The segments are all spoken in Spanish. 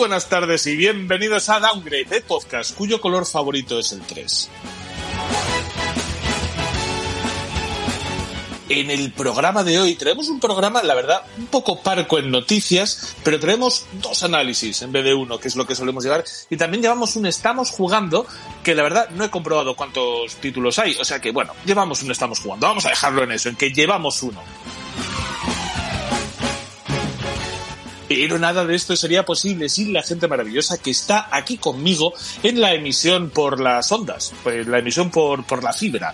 buenas tardes y bienvenidos a Downgrade, el podcast cuyo color favorito es el 3. En el programa de hoy tenemos un programa, la verdad, un poco parco en noticias, pero tenemos dos análisis en vez de uno, que es lo que solemos llevar, y también llevamos un Estamos jugando, que la verdad no he comprobado cuántos títulos hay, o sea que bueno, llevamos un Estamos jugando, vamos a dejarlo en eso, en que llevamos uno. Pero nada de esto sería posible sin la gente maravillosa que está aquí conmigo en la emisión por las ondas, pues la emisión por, por la fibra.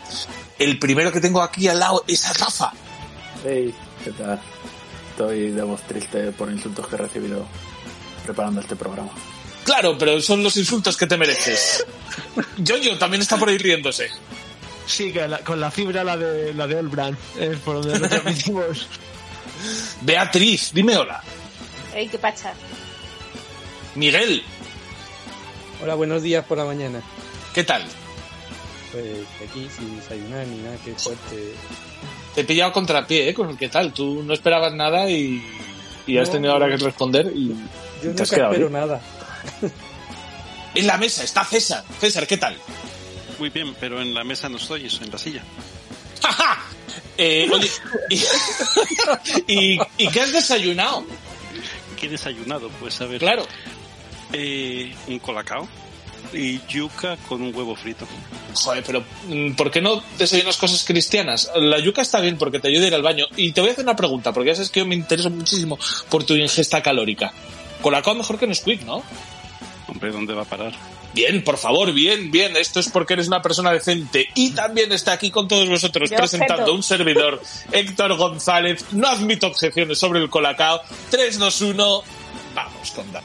El primero que tengo aquí al lado es a Rafa. Hey, ¿qué tal? Estoy de voz triste por insultos que he recibido preparando este programa. Claro, pero son los insultos que te mereces. Jojo también está por ahí riéndose. Sí, que la- con la fibra la de la de Olbran, es por donde nos transmitimos. Beatriz, dime hola. Ey, qué pacha. Miguel, Hola, buenos días por la mañana. ¿qué tal? Pues aquí sin desayunar ni nada, qué suerte. Te he pillado contrapié, ¿eh? Con el que tal. Tú no esperabas nada y, y has tenido ahora que responder y Yo te has nunca quedado. espero ¿eh? nada. En la mesa está César. César, ¿qué tal? Muy bien, pero en la mesa no estoy, es en la silla. ¡Ja, Eh, oye, y, y- ¿y qué has desayunado? ¿Qué he desayunado? Pues a ver, Claro. eh, un colacao y yuca con un huevo frito. Joder, pero mm, ¿por qué no desayunas cosas cristianas? La yuca está bien porque te ayuda a ir al baño. Y te voy a hacer una pregunta, porque ya sabes que yo me intereso muchísimo por tu ingesta calórica. Colacao mejor que Nesquik, ¿no? Hombre, ¿dónde va a parar? Bien, por favor, bien, bien. Esto es porque eres una persona decente. Y también está aquí con todos vosotros Yo presentando objeto. un servidor, Héctor González. No admito objeciones sobre el colacao. 3, 2, 1. Vamos con Dan.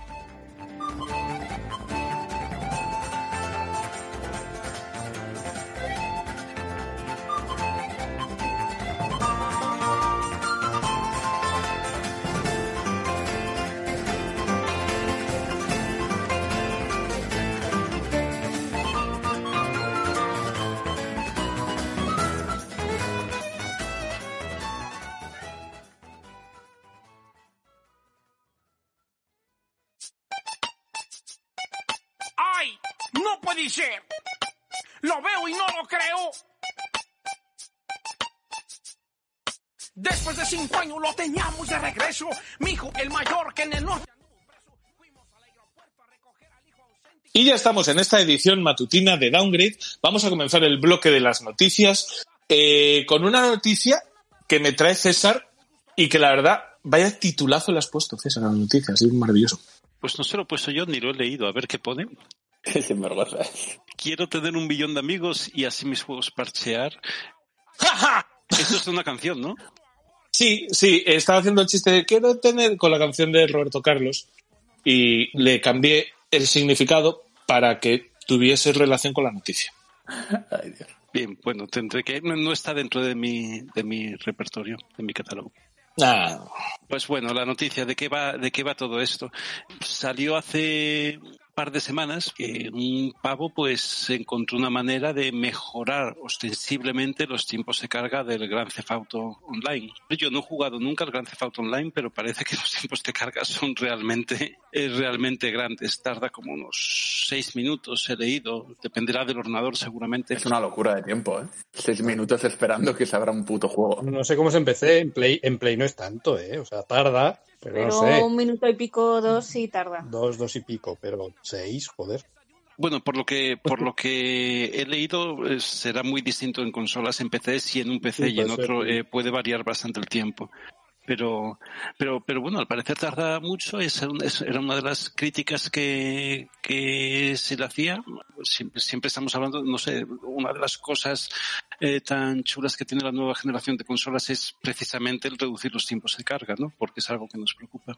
¡No puede ser! Lo veo y no lo creo. Después de cinco años lo teníamos de regreso. Mi hijo, el mayor, que en el norte. Y ya estamos en esta edición matutina de Downgrade. Vamos a comenzar el bloque de las noticias eh, con una noticia que me trae César y que la verdad, vaya titulazo le has puesto, César, a las noticias. Es maravilloso. Pues no se lo he puesto yo ni lo he leído. A ver qué pone. Quiero tener un billón de amigos y así mis juegos parchear. ¡Ja, ja! Esto es una canción, ¿no? Sí, sí, estaba haciendo el chiste de quiero tener con la canción de Roberto Carlos y le cambié el significado para que tuviese relación con la noticia. Ay, Dios. Bien, bueno, tendré que... No, no está dentro de mi, de mi repertorio, de mi catálogo. Ah, Pues bueno, la noticia de qué va, de qué va todo esto. Salió hace par de semanas que un pavo pues encontró una manera de mejorar ostensiblemente los tiempos de carga del Gran Theft Auto Online. Yo no he jugado nunca al Gran Theft Auto Online, pero parece que los tiempos de carga son realmente, eh, realmente grandes. Tarda como unos seis minutos, he leído. Dependerá del ordenador seguramente. Es una locura de tiempo, ¿eh? Seis minutos esperando que se abra un puto juego. No sé cómo se empecé, en Play, en Play no es tanto, ¿eh? O sea, tarda, pero, Pero no sé. un minuto y pico, dos, sí tarda. Dos, dos y pico, pero seis, joder. Bueno, por lo que por lo que he leído eh, será muy distinto en consolas, en PCs y en un PC Sí, y en otro eh, puede variar bastante el tiempo. Pero, pero, pero bueno, al parecer tarda mucho. Es, era una de las críticas que, que se le hacía. Siempre, siempre estamos hablando, no sé, una de las cosas eh, tan chulas que tiene la nueva generación de consolas es precisamente el reducir los tiempos de carga, ¿no? Porque es algo que nos preocupa.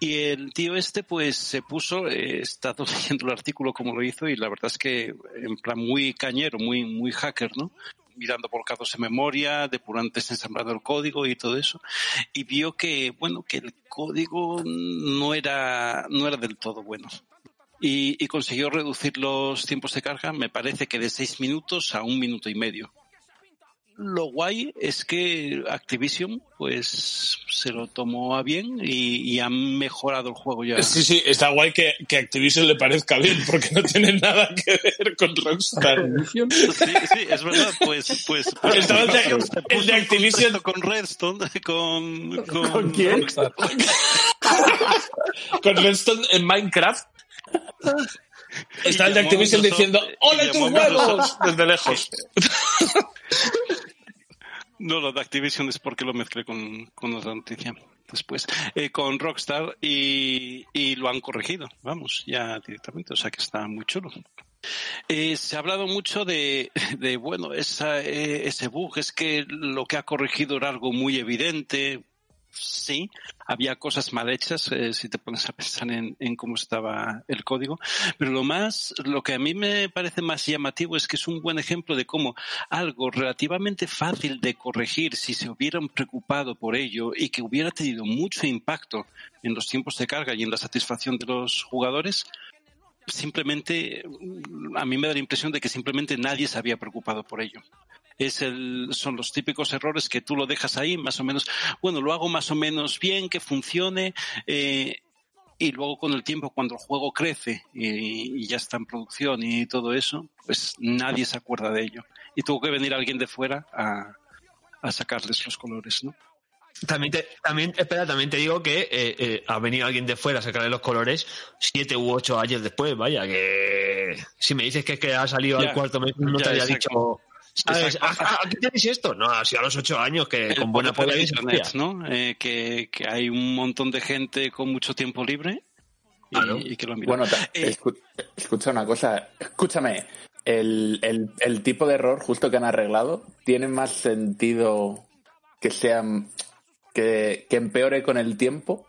Y el tío este, pues, se puso, eh, he estado leyendo el artículo como lo hizo y la verdad es que en plan muy cañero, muy, muy hacker, ¿no? Mirando volcados en memoria, depurando, desensamblando el código y todo eso, y vio que, bueno, que el código no era, no era del todo bueno. Y, y consiguió reducir los tiempos de carga, me parece que de seis minutos a un minuto y medio. Lo guay es que Activision, pues, se lo tomó a bien y, y han mejorado el juego ya. Sí, sí, está guay que, que Activision le parezca bien, porque no tiene nada que ver con Rockstar. Sí, sí, es verdad, pues, pues, pues Estaba el de- el de Activision. con Redstone, con, con, ¿Con quién? Rockstar. Con Redstone en Minecraft. Está el de Activision diciendo ¡Hola tus huevos! Desde lejos. No, lo de Activision es porque lo mezclé con, con otra noticia después. Eh, con Rockstar y, y lo han corregido, vamos, ya directamente, o sea que está muy chulo. Eh, se ha hablado mucho de, de bueno, esa, eh, ese bug, es que lo que ha corregido era algo muy evidente. Sí, había cosas mal hechas, eh, si te pones a pensar en, en cómo estaba el código, pero lo más, lo que a mí me parece más llamativo es que es un buen ejemplo de cómo algo relativamente fácil de corregir si se hubieran preocupado por ello y que hubiera tenido mucho impacto en los tiempos de carga y en la satisfacción de los jugadores, simplemente a mí me da la impresión de que simplemente nadie se había preocupado por ello. Es el, son los típicos errores que tú lo dejas ahí, más o menos, bueno, lo hago más o menos bien, que funcione, eh, y luego con el tiempo, cuando el juego crece y, y ya está en producción y todo eso, pues nadie se acuerda de ello. Y tuvo que venir alguien de fuera a, a sacarles los colores, ¿no? También, te, también, espera, también te digo que eh, eh, ha venido alguien de fuera a sacarle los colores siete u ocho años después, vaya, que si me dices que, es que ha salido Ya, al cuarto mes, no te había exacto. dicho, ¿Aquí tenéis esto? No, ha sido a los ocho años, que El con buena poder internet. ¿no? Eh, que, que hay un montón de gente con mucho tiempo libre y, que lo mira. Bueno, Eh, escu- escucha una cosa. Escúchame. El, el, el tipo de error justo que han arreglado tiene más sentido que sea que, que empeore con el tiempo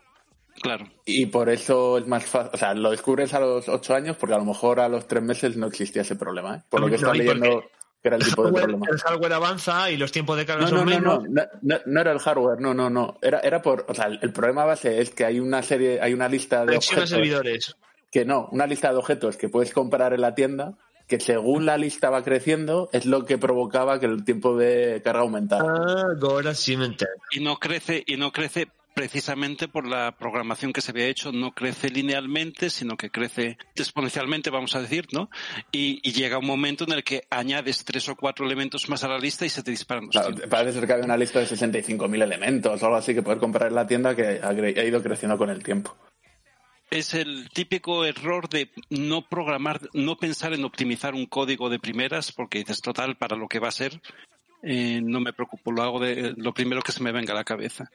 claro. y por eso es más fácil. O sea, lo descubres a los ocho años porque a lo mejor a los tres meses no existía ese problema. ¿eh? Por lo que No, porque leyendo que era el tipo de Hardware- problema. el hardware avanza y los tiempos de carga No, son no, no, menos. no, no, no, no era el hardware, no, no, no. Era, era por, o sea, el el problema base es que hay una serie, hay una lista de Conexión objetos servidores. que no, una lista de objetos que puedes comprar en la tienda, que según la lista va creciendo, es lo que provocaba que el tiempo de carga aumentara. Ah, ahora sí me entero. Y no crece, y no crece precisamente por la programación que se había hecho, no crece linealmente, sino que crece exponencialmente, vamos a decir, ¿no? Y, y llega un momento en el que añades tres o cuatro elementos más a la lista y se te disparan los Claro, parece ser que había una lista de 65.000 elementos o algo así que poder comprar en la tienda que ha ido creciendo con el tiempo. Es el típico error de no programar, no pensar en optimizar un código de primeras, porque dices, total, para lo que va a ser, eh, no me preocupo, lo hago de lo primero que se me venga a la cabeza.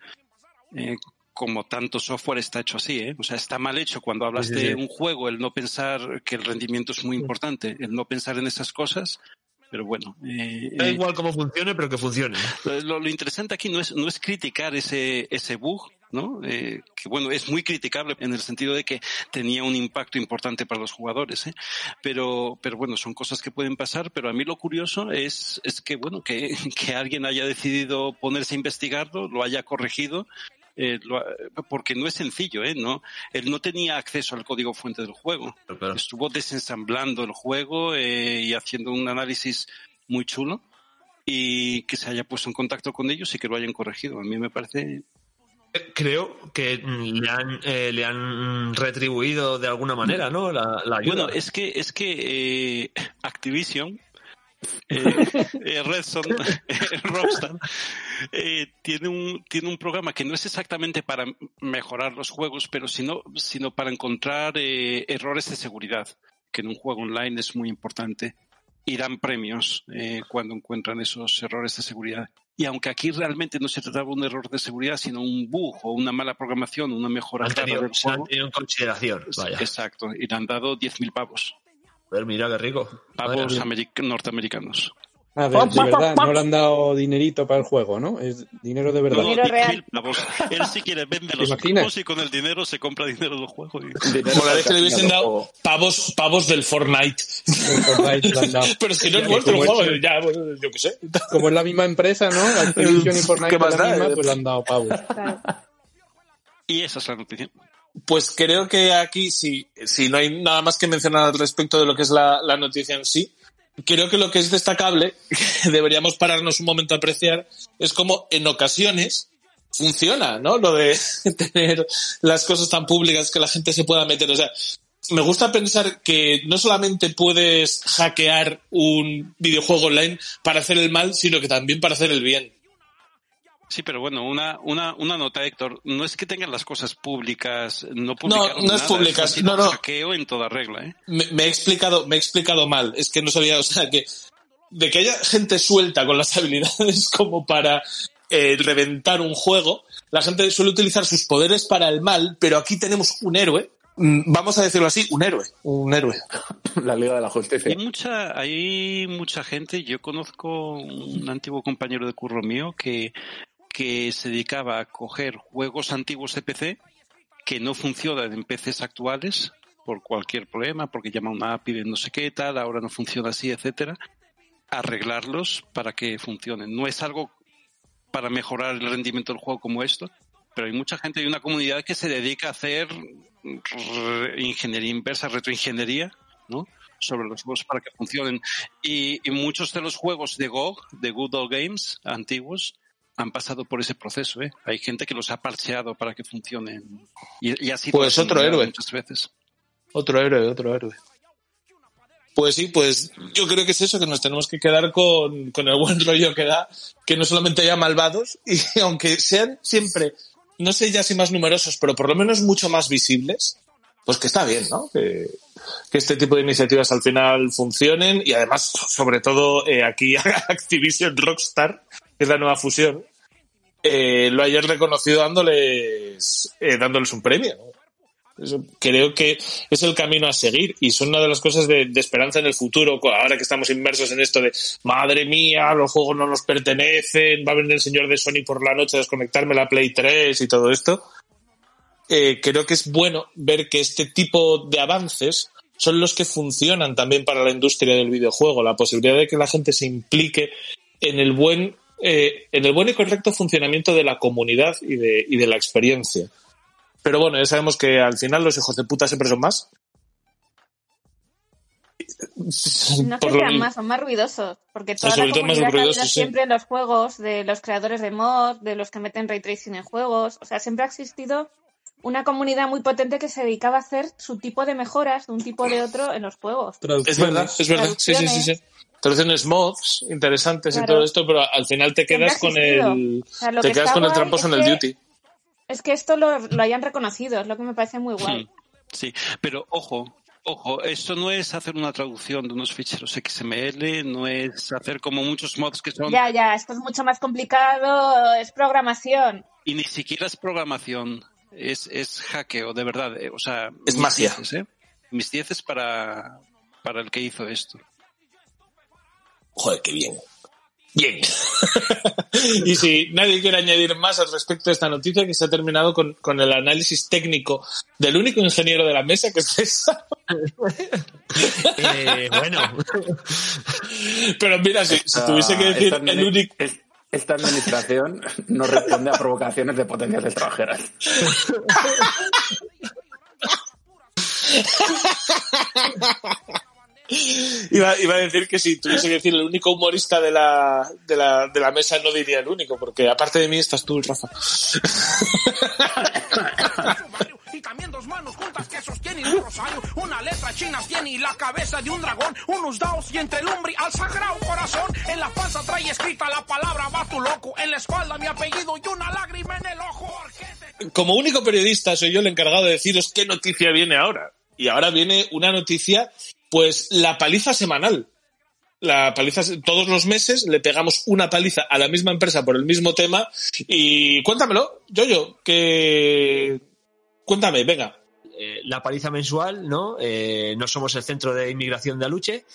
Eh, como tanto software está hecho así, ¿eh? O sea, está mal hecho cuando hablas Sí, sí, de un juego, el no pensar que el rendimiento es muy importante, el no pensar en esas cosas, pero bueno. eh, Da eh, igual cómo funcione, pero que funcione. lo, lo interesante aquí no es, no es criticar ese, ese bug, ¿no? Eh, que bueno, es muy criticable en el sentido de que tenía un impacto importante para los jugadores, ¿eh? Pero, pero bueno, son cosas que pueden pasar, pero a mí lo curioso es, es que bueno, que, que alguien haya decidido ponerse a investigarlo, lo haya corregido, eh, lo porque no es sencillo, ¿eh? No, él no tenía acceso al código fuente del juego. Estuvo desensamblando el juego eh, y haciendo un análisis muy chulo y que se haya puesto en contacto con ellos y que lo hayan corregido. A mí me parece Creo que mm, le han, eh, le han retribuido de alguna manera, ¿no? La, la ayuda. bueno. Es que es que eh, Activision, eh, eh, Redstone, eh, Rockstar eh, tiene un tiene un programa que no es exactamente para mejorar los juegos, pero sino sino para encontrar eh, errores de seguridad, que en un juego online es muy importante. y dan premios eh, cuando encuentran esos errores de seguridad. Y aunque aquí realmente no se trataba de un error de seguridad, sino un bug o una mala programación, una mejora Han tenido, del se han tenido en consideración. Vaya. exacto, y le han dado 10.000 pavos, Pues mira qué rico. pavos Vaya. americ- norteamericanos. Ah, de, de verdad, no le han dado dinerito para el juego, ¿no? Es dinero de verdad. No, Dinero 10.000 real. Él si quiere vende los pavos y con el dinero se compra dinero del juego. vez que le hubiesen dado pavos, pavos del Fortnite. El Fortnite le han dado. Pero si no es vuestro juego, ya, yo qué sé. Como es la misma empresa, ¿no? Activision y Fortnite ¿Qué más la misma, pues le han dado pavos. Y esa es la noticia. Pues creo que aquí, si, si no hay nada más que mencionar al respecto de lo que es la, la noticia en sí, creo que lo que es destacable, que deberíamos pararnos un momento a apreciar, es como en ocasiones funciona, ¿no? Lo de tener las cosas tan públicas que la gente se pueda meter. O sea, me gusta pensar que no solamente puedes hackear un videojuego online para hacer el mal, sino que también para hacer el bien. Sí, pero bueno, una, una, una nota, Héctor. No es que tengan las cosas públicas, no publicaron no es nada, públicas, no, no. hackeo en toda regla, ¿eh? me, me he explicado, me he explicado mal. Es que no sabía, o sea, que de que haya gente suelta con las habilidades como para eh, reventar un juego, la gente suele utilizar sus poderes para el mal, pero aquí tenemos un héroe. mm, Vamos a decirlo así, un héroe, un héroe. La Liga de la Justicia. Hay mucha, hay mucha gente, yo conozco un antiguo compañero de curro mío que, que se dedicaba a coger juegos antiguos de PC que no funcionan en PCs actuales por cualquier problema, porque llama una API de no sé qué tal, ahora no funciona así, etcétera, arreglarlos para que funcionen. No es algo para mejorar el rendimiento del juego como esto, pero hay mucha gente, hay una comunidad que se dedica a hacer ingeniería inversa, retroingeniería, ¿no? sobre los juegos para que funcionen. Y, y muchos de los juegos de GOG, de Good Old Games, antiguos, han pasado por ese proceso. ¿eh? Hay gente que los ha parcheado para que funcionen. Y, y así Pues otro héroe. muchas veces. Otro héroe, otro héroe. Pues sí, pues yo creo que es eso, que nos tenemos que quedar con, con el buen rollo que da, que no solamente haya malvados, y aunque sean siempre, no sé ya si más numerosos, pero por lo menos mucho más visibles, pues que está bien, ¿no? Que, que este tipo de iniciativas al final funcionen y además, sobre todo eh, aquí Activision Rockstar, es la nueva fusión, eh, lo hayan reconocido dándoles, eh, dándoles un premio, creo que es el camino a seguir y son una de las cosas de, de esperanza en el futuro, ahora que estamos inmersos en esto de madre mía, los juegos no nos pertenecen, va a venir el señor de Sony por la noche a desconectarme la Play 3 y todo esto. Eh, creo que es bueno ver que este tipo de avances son los que funcionan también para la industria del videojuego, la posibilidad de que la gente se implique en el buen, eh, en el buen y correcto funcionamiento de la comunidad y de, y de la experiencia. Pero bueno, ya sabemos que al final los hijos de puta siempre son más. No que sean más, son más ruidosos. Porque toda la comunidad ha sí. siempre en los juegos, de los creadores de mods, de los que meten ray tracing en juegos, o sea, siempre ha existido una comunidad muy potente que se dedicaba a hacer su tipo de mejoras de un tipo o de otro en los juegos. Es verdad, es verdad. Sí, sí, sí, sí. Traducciones mods interesantes y todo esto, pero al final te quedas con el, O sea, lo te que quedas con el tramposo en el que- duty. Es que esto lo, lo hayan reconocido, es lo que me parece muy guay. Hmm. Sí, pero ojo, ojo, esto no es hacer una traducción de unos ficheros XML, no es hacer como muchos mods que son Ya, ya, esto es mucho más complicado, es programación. y ni siquiera es programación, es, es hackeo, de verdad. eh, O sea, Es mis magia. dieces, ¿eh? Mis dieces para, para el que hizo esto. Joder, qué bien. Bien. y si nadie quiere añadir más al respecto de esta noticia, que se ha terminado con, con el análisis técnico del único ingeniero de la mesa, que es César. Eh, bueno, Pero mira, si, si tuviese que decir esta, el único... es- esta administración no responde a provocaciones de potencias extranjeras. Iba, a decir que si tuviese que decir el único humorista de la, de la, de la mesa, no diría el único, porque aparte de mí estás tú, Rafa. Y también dos manos juntas que sostienen un rosario. Una letra china tiene la cabeza de un dragón. Unos dados y entre el umbri al sagrado corazón. En la panza trae escrita la palabra va tu loco. En la espalda mi apellido y una lágrima en el ojo. Como único periodista soy yo el encargado de deciros qué noticia viene ahora. Y ahora viene una noticia, pues la paliza semanal. la paliza todos los meses le pegamos una paliza a la misma empresa por el mismo tema y cuéntamelo, yo yo que cuéntame, venga. Eh, la paliza mensual, ¿no? Eh, no somos el centro de inmigración de Aluche,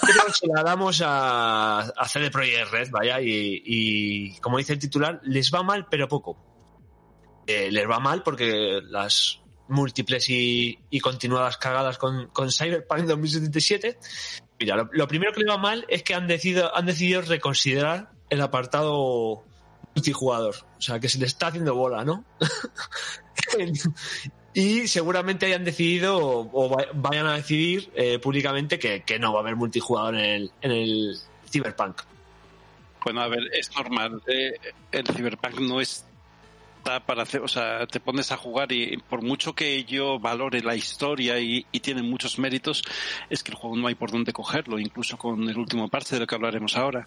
pero se la damos a, a CD Projekt Red, vaya, y, como dice el titular, les va mal, pero poco. Eh, les va mal porque las múltiples y, y continuadas cagadas con, con Cyberpunk 2077. Mira, lo, lo primero que le va mal es que han decidido, han decidido reconsiderar el apartado multijugador. O sea, que se le está haciendo bola, ¿no? y seguramente hayan decidido o, o va- vayan a decidir eh, públicamente que, no va a haber multijugador en el, en el Cyberpunk. Bueno, a ver, es normal. eh, el Cyberpunk no está para hacer, o sea, te pones a jugar y por mucho que yo valore la historia y, tiene muchos méritos, es que el juego no hay por dónde cogerlo, incluso con el último parche del que hablaremos ahora.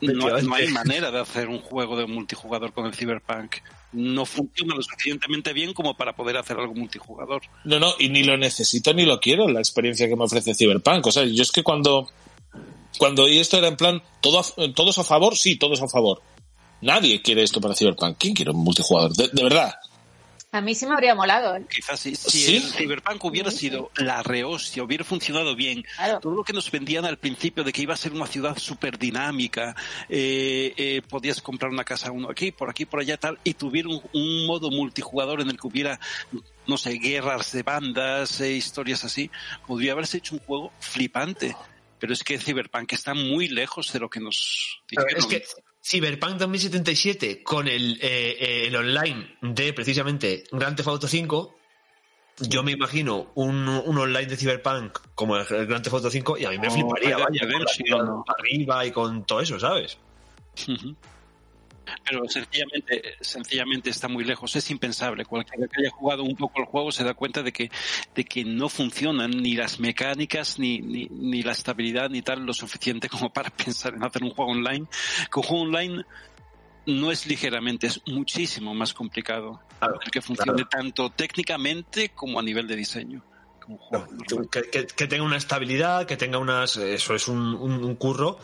No, no hay manera de hacer un juego de multijugador con el Cyberpunk. No funciona lo suficientemente bien como para poder hacer algo multijugador. No, no, y ni lo necesito ni lo quiero, la experiencia que me ofrece Cyberpunk. O sea, yo es que cuando, cuando oí esto era en plan, ¿todo a- ¿todos a favor? Sí, todos a favor. Nadie quiere esto para Cyberpunk. ¿Quién quiere un multijugador? De, de verdad. A mí sí me habría molado. ¿eh? Quizás si, si ¿Sí? el Cyberpunk hubiera sido la rehostia, hubiera funcionado bien, Claro. todo lo que nos vendían al principio de que iba a ser una ciudad súper dinámica, eh, eh, podías comprar una casa uno aquí, por aquí, por allá, tal, y tuviera un, un modo multijugador en el que hubiera, no sé, guerras de bandas, eh, historias así, podría haberse hecho un juego flipante. Pero es que Cyberpunk está muy lejos de lo que nos dijeron. es que Cyberpunk 2077 con el, eh, eh, el online de precisamente Grand Theft Auto 5, yo me imagino un, un online de Cyberpunk como el, el Grand Theft Auto 5 y a mí me fliparía, vaya, con la ¿no? arriba y con todo eso, ¿sabes? Pero sencillamente, sencillamente está muy lejos, es impensable. Cualquiera que haya jugado un poco el juego se da cuenta de que, de que no funcionan ni las mecánicas, ni, ni, ni la estabilidad, ni tal lo suficiente como para pensar en hacer un juego online. Que un juego online no es ligeramente, es muchísimo más complicado. Claro, el que funcione tanto técnicamente como a nivel de diseño. Como juego. Que, que- que tenga una estabilidad, que tenga unas... Eso es un, un- un curro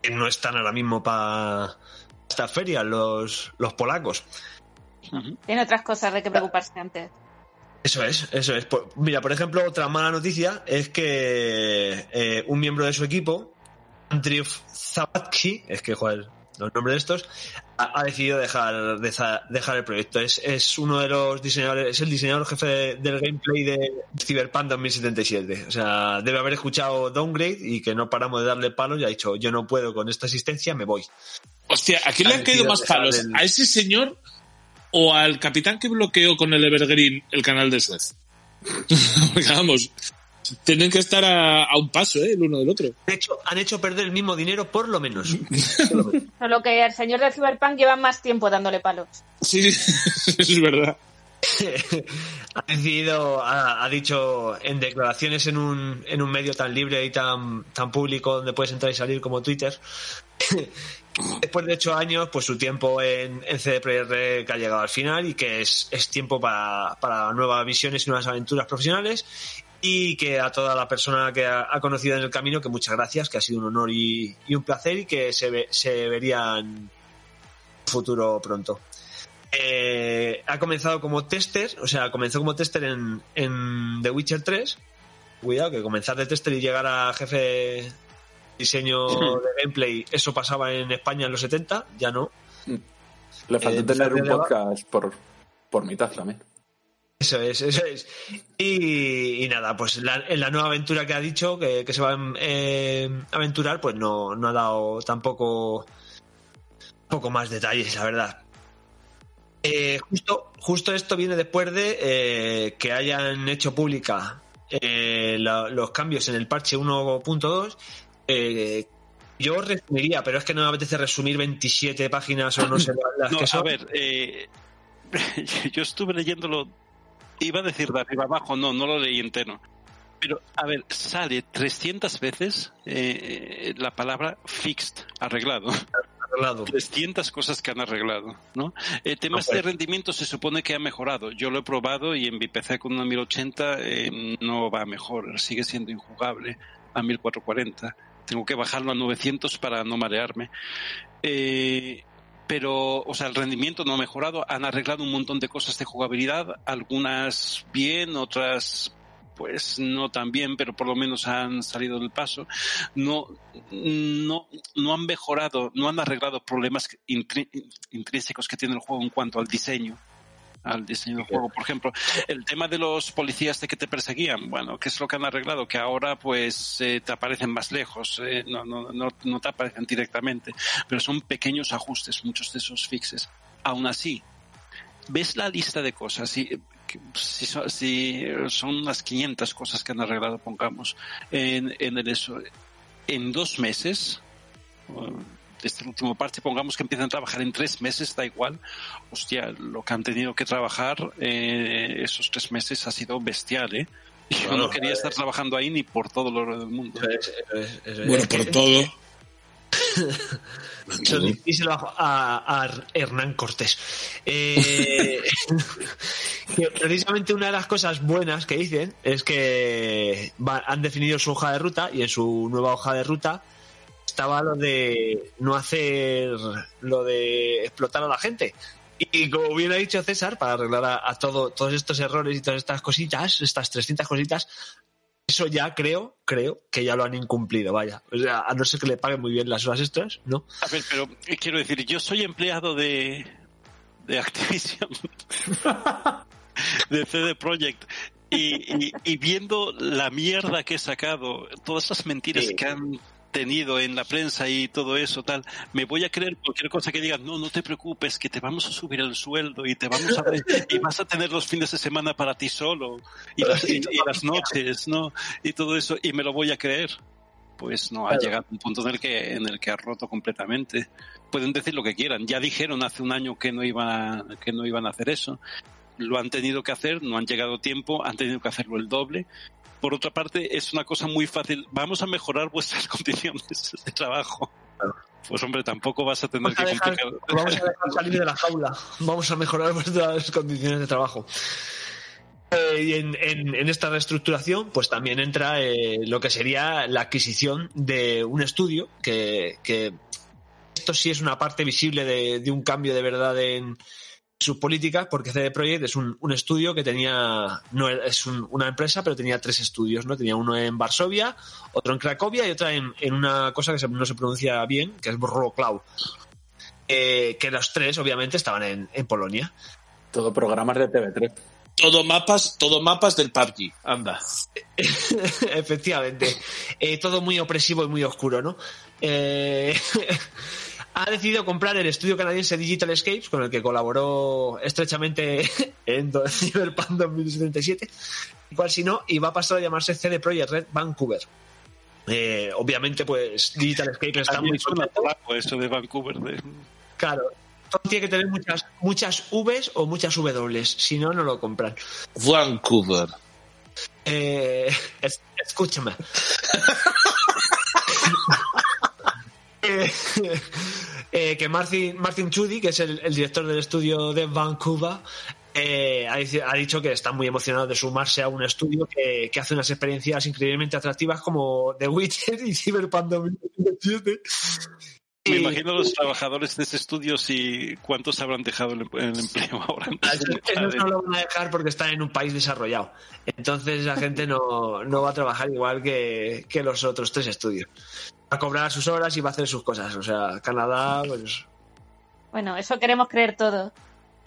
que no están ahora mismo para esta feria los, los polacos. Tiene otras cosas de que preocuparse antes. Eso es, eso es. Por- mira, por ejemplo, otra mala noticia es que eh, un miembro de su equipo, Andrew Zabatki, es que, joder, los nombres de estos, ha, ha decidido dejar, deja- dejar el proyecto. Es, es uno de los diseñadores, es el diseñador jefe de- del gameplay de Cyberpunk 2077. O sea, debe haber escuchado Downgrade y que no paramos de darle palos y ha dicho, yo no puedo con esta asistencia, me voy. Hostia, ¿a quién le Ha han caído más palos? el- ¿A ese señor o al capitán que bloqueó con el Evergreen el canal de Suez? Porque vamos, tienen que estar a, a un paso, ¿eh? El uno del otro. De hecho, han hecho perder el mismo dinero por lo menos. Solo que al señor del Cyberpunk lleva más tiempo dándole palos. Sí, es verdad. ha decidido, ha, ha dicho en declaraciones en un, en un medio tan libre y tan, tan público donde puedes entrar y salir como Twitter, después de ocho años, pues su tiempo en, en CD Projekt Red que ha llegado al final y que es, tiempo para, nuevas visiones y nuevas aventuras profesionales y que a toda la persona que ha, conocido en el camino, que muchas gracias, que ha sido un honor y, un placer y que se, ve- se verían futuro pronto. Eh, ha comenzado como tester, o sea, comenzó como tester en, en The Witcher 3. Cuidado, que comenzar de tester y llegar a jefe diseño de gameplay, eso pasaba en España en los 70, ya no. Le falta Eh, tener un podcast por, por mitad también. Eso es, eso es. Y, y nada, pues la- en la nueva aventura que ha dicho que, que se va a eh, aventurar, pues no, no ha dado tampoco poco más detalles, la verdad. Eh, justo, justo esto viene después de eh, que hayan hecho pública eh, la- los cambios en el parche 1.2. Eh, yo resumiría, pero es que no me apetece resumir 27 páginas o no sé las No, que a son. ver, eh, yo estuve leyéndolo, iba a decir de arriba abajo, no, no lo leí entero. Pero, a ver, sale 300 veces eh, la palabra fixed, arreglado. Arreglado. 300 cosas que han arreglado, ¿no? El tema No, pues. de rendimiento se supone que ha mejorado. Yo lo he probado y en mi PC con una 1080 eh, no va a mejor, sigue siendo injugable a 1440. Tengo que bajarlo a 900 para no marearme. Eh, pero, o sea, el rendimiento no ha mejorado. Han arreglado un montón de cosas de jugabilidad, algunas bien, otras pues no tan bien, pero por lo menos han salido del paso. No, no, no han mejorado, no han arreglado problemas intrí- intrínsecos que tiene el juego en cuanto al diseño al diseño del juego. Por ejemplo, el tema de los policías de que te perseguían, bueno, ¿qué es lo que han arreglado? Que ahora pues eh, te aparecen más lejos, eh, no, no, no, no te aparecen directamente, pero son pequeños ajustes, muchos de esos fixes. Aún así, ves la lista de cosas y si son, si son unas 500 cosas que han arreglado, pongamos, en, en el eso, en dos meses, el último parche, pongamos que empiezan a trabajar en tres meses, da igual. Hostia, lo que han tenido que trabajar eh, esos tres meses ha sido bestial, ¿eh? Yo Claro, no quería estar trabajando ahí ni por todo lo del mundo. Bueno, por todo. Eso díselo a, a- a Hernán Cortés. Eh, que precisamente una de las cosas buenas que dicen es que va- han definido su hoja de ruta y en su nueva hoja de ruta estaba lo de no hacer lo de explotar a la gente. Y como bien ha dicho César, para arreglar a, a todo, todos estos errores y todas estas cositas, estas 300 cositas, eso ya creo, creo que ya lo han incumplido, vaya. O sea, a no ser que le paguen muy bien las horas extras, ¿no? A ver, pero eh, quiero decir, yo soy empleado de, de Activision, de CD Projekt, y, y- y viendo la mierda que he sacado, todas las mentiras Sí. que han tenido en la prensa y todo eso tal, me voy a creer cualquier cosa que digan, no, no te preocupes, que te vamos a subir el sueldo y te vamos a y vas a tener los fines de semana para ti solo y las, y- y las noches, ¿no? Y todo eso, y me lo voy a creer pues no ha Claro. llegado a un punto en el que en el que ha roto completamente. Pueden decir lo que quieran. Ya dijeron hace un año que no iban a, que no iban a hacer eso. Lo han tenido que hacer, no han llegado tiempo, han tenido que hacerlo el doble. Por otra parte, es una cosa muy fácil. Vamos a mejorar vuestras condiciones de trabajo. Pues hombre, tampoco vas a tener Vamos a que dejar, complicar. vamos a dejar salir de la jaula. Vamos a mejorar vuestras condiciones de trabajo. Eh, y en, en- en esta reestructuración, pues también entra eh, lo que sería la adquisición de un estudio, que, que esto sí es una parte visible de, de un cambio de verdad en sus políticas, porque CD Projekt es un, un estudio que tenía, no es un- una empresa, pero tenía tres estudios, ¿no? Tenía uno en Varsovia, otro en Cracovia y otra en, en una cosa que se- no se pronuncia bien, que es Wrocław. Eh, que los tres, obviamente, estaban en, en Polonia. Todo programas de TV3. Todo mapas, todo mapas del PUBG. Anda. Efectivamente. Eh, todo muy opresivo y muy oscuro, ¿no? Eh, ha decidido comprar el estudio canadiense Digital Escapes, con el que colaboró estrechamente en Cyberpunk 2077, igual si no, y va a pasar a llamarse CD Projekt Red Vancouver. Eh, obviamente, pues Digital Escapes está muy polaco eso de Vancouver. de- Claro. todo Tiene que tener muchas, muchas Vs o muchas W, si no, no lo compran. Vancouver. Eh, es- escúchame. Eh, eh, que Martin, Martin Chudi, que es el, el director del estudio de Vancouver, eh, ha, dicho que está muy emocionado de sumarse a un estudio que, que hace unas experiencias increíblemente atractivas como The Witcher y Cyberpunk 2077. Me imagino los trabajadores de ese estudio si cuántos habrán dejado el, em- el empleo ahora. Esos no lo van a dejar porque están en un país desarrollado. Entonces la gente no, no va a trabajar igual que, que los otros tres estudios. Va a cobrar sus horas y va a hacer sus cosas. O sea, Canadá, pues. Bueno, eso queremos creer todos.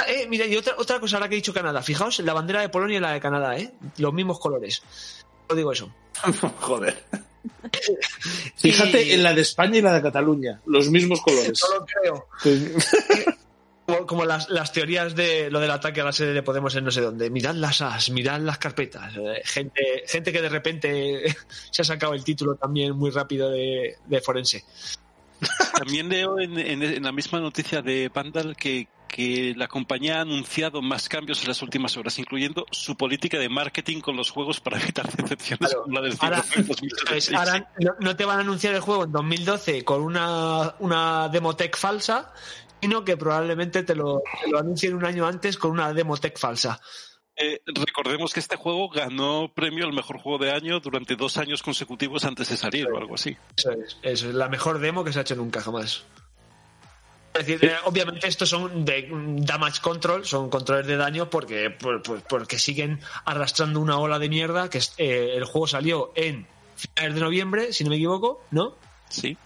Eh, mira, y otra, otra cosa ahora que he dicho Canadá. Fijaos, la bandera de Polonia y la de Canadá, ¿eh? Los mismos colores. No digo eso. Joder. Fíjate Y- en la de España y la de Cataluña. Los mismos colores. No lo creo. Como, como las, las teorías de lo del ataque a la sede de Podemos en no sé dónde. Mirad las as, mirad las carpetas. Eh, gente, gente que de repente se ha sacado el título también muy rápido de, de forense. También leo en, en- en la misma noticia de Vandal que, que la compañía ha anunciado más cambios en las últimas horas, incluyendo su política de marketing con los juegos para evitar decepciones Claro. como la del Ahora, Cyberpunk 2076. ahora no, no te van a anunciar el juego en 2012 con una, una demotech falsa, sino que probablemente te lo, te lo anuncien un año antes con una demotech falsa. Eh, recordemos que este juego ganó premio al mejor juego de año durante dos años consecutivos antes de salir o algo así. Eso es, eso es la mejor demo que se ha hecho nunca jamás. Es decir, eh, obviamente estos son de mm, damage control, son controles de daño porque, por- por- porque siguen arrastrando una ola de mierda que eh, el juego salió en finales de noviembre, si no me equivoco, ¿no? Sí.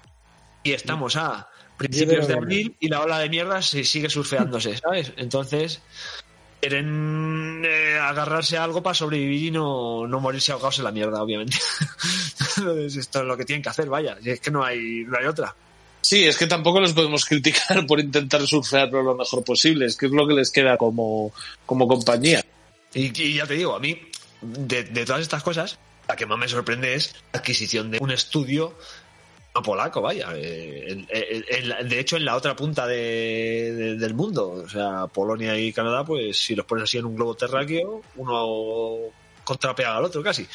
Y estamos a principios de abril y la ola de mierda se sigue surfeándose, ¿sabes? Entonces quieren eh, agarrarse a algo para sobrevivir y no, no morirse ahogados en la mierda, obviamente. Entonces, esto es lo que tienen que hacer, vaya. Y es que no hay, no hay otra. Sí, es que tampoco los podemos criticar por intentar surfearlo lo mejor posible, es que es lo que les queda como, como compañía. Y, y ya te digo, a mí, de, de todas estas cosas, la que más me sorprende es la adquisición de un estudio no polaco, vaya. eh, en- de hecho, en la otra punta de- de- del mundo, o sea, Polonia y Canadá, pues si los pones así en un globo terráqueo, uno contrapea al otro casi.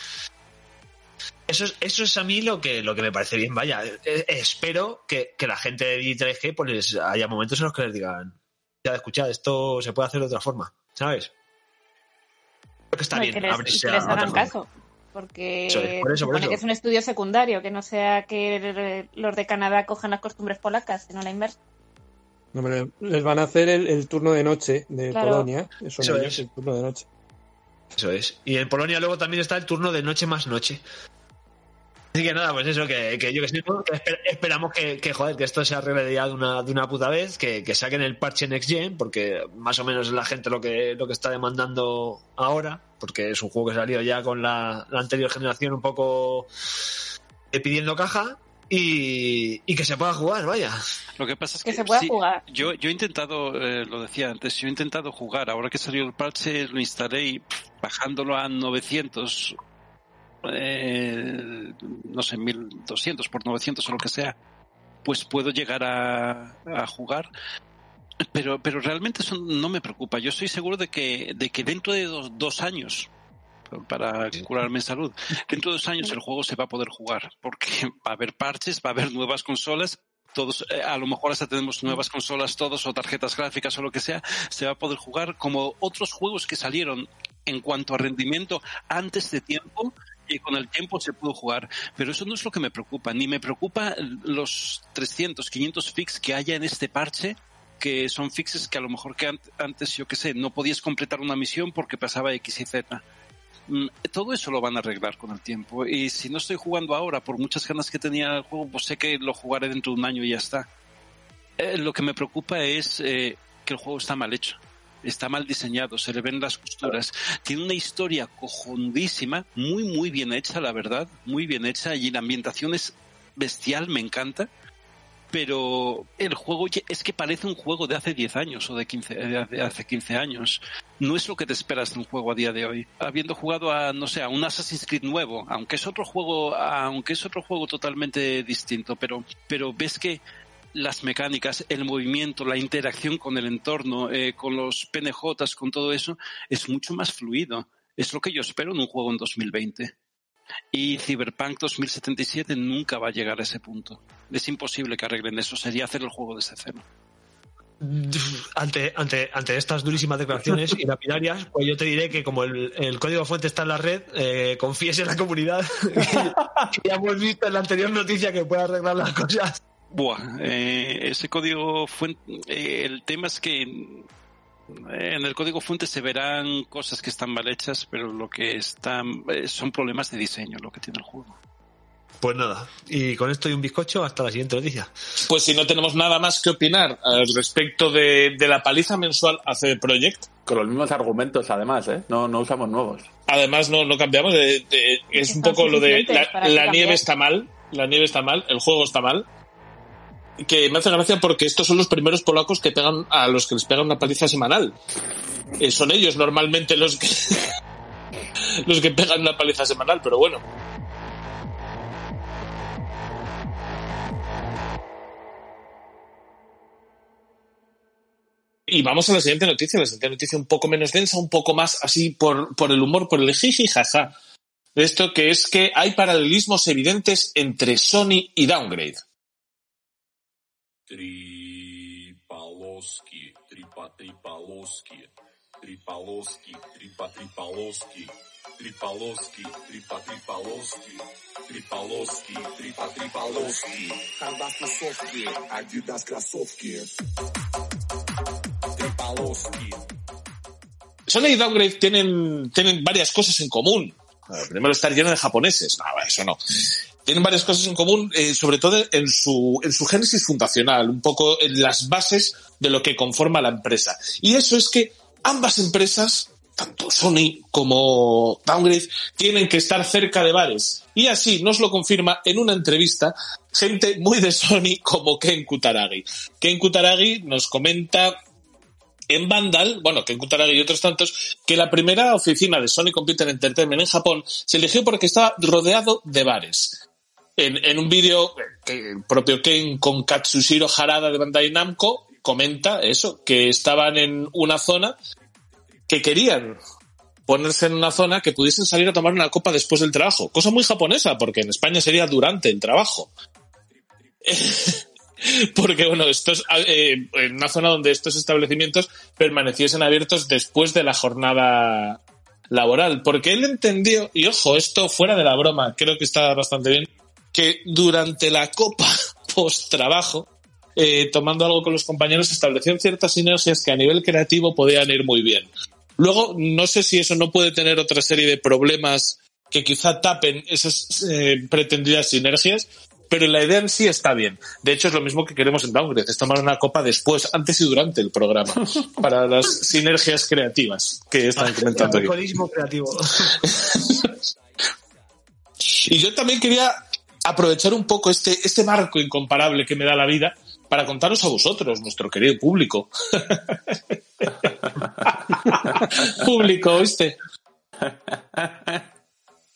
Eso es, eso es a mí lo que, lo que me parece bien, vaya. Eh, espero que, que la gente de D3G pues haya momentos en los que les digan, ya escuchad, esto se puede hacer de otra forma, ¿sabes? Creo que está No, bien que les, que les hagan forma. Porque Eso es, por eso, se por supone eso. que es un estudio secundario, que no sea que los de Canadá cojan las costumbres polacas, sino la inversa. No, pero les van a hacer el, el turno de noche de Claro. Polonia. Eso, Eso no es. el turno de noche. Eso es. Y en Polonia luego también está el turno de noche más noche. Así que nada, pues eso, que, que yo que sé, ¿no? que esper- esperamos que, que, joder, que esto se arregle ya de una, de una puta vez, que, que saquen el parche Next Gen, porque más o menos es la gente lo que, lo que está demandando ahora, porque es un juego que salió ya con la, la anterior generación un poco eh, pidiendo caja, y, y que se pueda jugar, vaya. Lo que pasa es Que que, se pueda sí, jugar. Yo, yo he intentado, eh, lo decía antes, yo he intentado jugar. Ahora que salió el parche, lo instalé y pff, bajándolo a 900, eh, no sé, 1200 por 900 o lo que sea, pues puedo llegar a, jugar. Pero, pero realmente eso no me preocupa. Yo estoy seguro de que, de que dentro de dos, dos años, para curarme en salud, dentro de dos años el juego se va a poder jugar, porque va a haber parches, va a haber nuevas consolas, todos, eh, a lo mejor hasta tenemos nuevas consolas todos o tarjetas gráficas o lo que sea, se va a poder jugar como otros juegos que salieron en cuanto a rendimiento antes de tiempo y con el tiempo se pudo jugar. Pero eso no es lo que me preocupa, ni me preocupa los 300, 500 fix que haya en este parche que son fixes que a lo mejor que ant- antes, yo qué sé, no podías completar una misión porque pasaba X y Z. Mm, Todo eso lo van a arreglar con el tiempo. Y si no estoy jugando ahora, por muchas ganas que tenía el juego, pues sé que lo jugaré dentro de un año y ya está. Eh, lo que me preocupa es eh, que el juego está mal hecho. Está mal diseñado, se le ven las costuras. Tiene una historia cojonudísima, muy, muy bien hecha, la verdad. Muy bien hecha y la ambientación es bestial, me encanta. Pero el juego es que parece un juego de hace 10 años o de, 15, de hace- hace 15 años. No es lo que te esperas de un juego a día de hoy. Habiendo jugado a, no sé, a un Assassin's Creed nuevo, aunque es otro juego, aunque es otro juego totalmente distinto, pero, pero ves que las mecánicas, el movimiento, la interacción con el entorno, eh, con los PNJs, con todo eso, es mucho más fluido. Es lo que yo espero en un juego en 2020. Y Cyberpunk 2077 nunca va a llegar a ese punto. Es imposible que arreglen eso. Sería hacer el juego desde cero. Ante, ante, ante estas durísimas declaraciones y lapidarias, pues yo te diré que como el, código fuente está en la red, eh, confíes en la comunidad. ya hemos visto en la anterior noticia que puede arreglar las cosas. Buah, eh, ese código fuente. eh, el tema es que en el código fuente se verán cosas que están mal hechas, pero lo que están eh, son problemas de diseño lo que tiene el juego. Pues nada, y con esto y un bizcocho hasta la siguiente noticia. Pues si no tenemos nada más que opinar al respecto de, de la paliza mensual a CD Projekt, Con los mismos argumentos, además, ¿eh? No, no usamos nuevos. además no, no cambiamos, de- de- es un poco lo de la, nieve está mal, la nieve está mal, el juego está mal. Que me hace gracia porque estos son los primeros polacos que pegan a los que les pegan una paliza semanal. Eh, son ellos normalmente los que los que pegan una paliza semanal, pero bueno. Y vamos a la siguiente noticia, la siguiente noticia un poco menos densa, un poco más así por, por el humor, por el jiji jaja. Esto que es que hay paralelismos evidentes entre Sony y Downgrade. Три полоски, три по три полоски, три полоски, три по три полоски, три полоски, три по три полоски, три полоски, три по три полоски, Адидас кроссовки, Адидас кроссовки, три полоски. Sonic Downgrade tienen, tienen varias cosas en común. Primero, estar lleno de japoneses. No, eso no. Tienen varias cosas en común, eh, sobre todo en su, en su génesis fundacional, un poco en las bases de lo que conforma la empresa. Y eso es que ambas empresas, tanto Sony como Downgrade, tienen que estar cerca de bares. Y así nos lo confirma en una entrevista gente muy de Sony como Ken Kutaragi. Ken Kutaragi nos comenta en Vandal, bueno, que en Kutaragi y otros tantos, que la primera oficina de Sony Computer Entertainment en Japón se eligió porque estaba rodeado de bares. En, un vídeo que el propio Ken con Katsushiro Harada de Bandai Namco comenta eso, que estaban en una zona que querían ponerse en una zona que pudiesen salir a tomar una copa después del trabajo. Cosa muy japonesa, porque en España sería durante el trabajo. porque bueno, estos, eh, en una zona donde estos establecimientos permaneciesen abiertos después de la jornada laboral, porque él entendió, y ojo, esto fuera de la broma, creo que está bastante bien, que durante la copa post trabajo, eh, tomando algo con los compañeros, establecieron ciertas sinergias que a nivel creativo podían ir muy bien. Luego, no sé si eso no puede tener otra serie de problemas que quizá tapen esas eh, pretendidas sinergias, pero la idea en sí está bien. De hecho, es lo mismo que queremos en Downgrade, es tomar una copa después, antes y durante el programa, para las sinergias creativas que están comentando aquí. Alcoholismo creativo. Y yo también quería aprovechar un poco este, este marco incomparable que me da la vida para contaros a vosotros, nuestro querido público. público, ¿viste?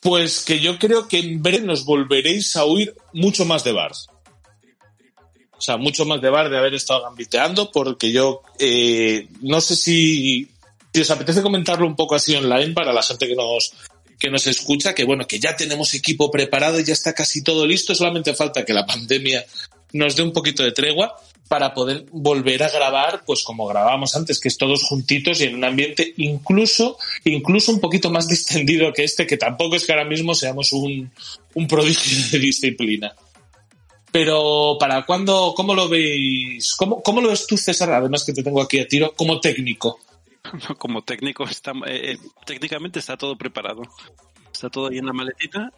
Pues que yo creo que en breve nos volveréis a oír mucho más de bar. O sea, mucho más de bar de haber estado gambiteando, porque yo eh, no sé si, si os apetece comentarlo un poco así online para la gente que nos, que nos escucha, que bueno, que ya tenemos equipo preparado y ya está casi todo listo, solamente falta que la pandemia nos dé un poquito de tregua para poder volver a grabar, pues como grabábamos antes, que es todos juntitos y en un ambiente incluso, incluso un poquito más distendido que este, que tampoco es que ahora mismo seamos un, un prodigio de disciplina. Pero para cuándo, ¿cómo lo veis? ¿Cómo, ¿Cómo lo ves tú, César? Además que te tengo aquí a tiro, como técnico. Como técnico, está, eh, eh, técnicamente está todo preparado. Está todo ahí en la maletita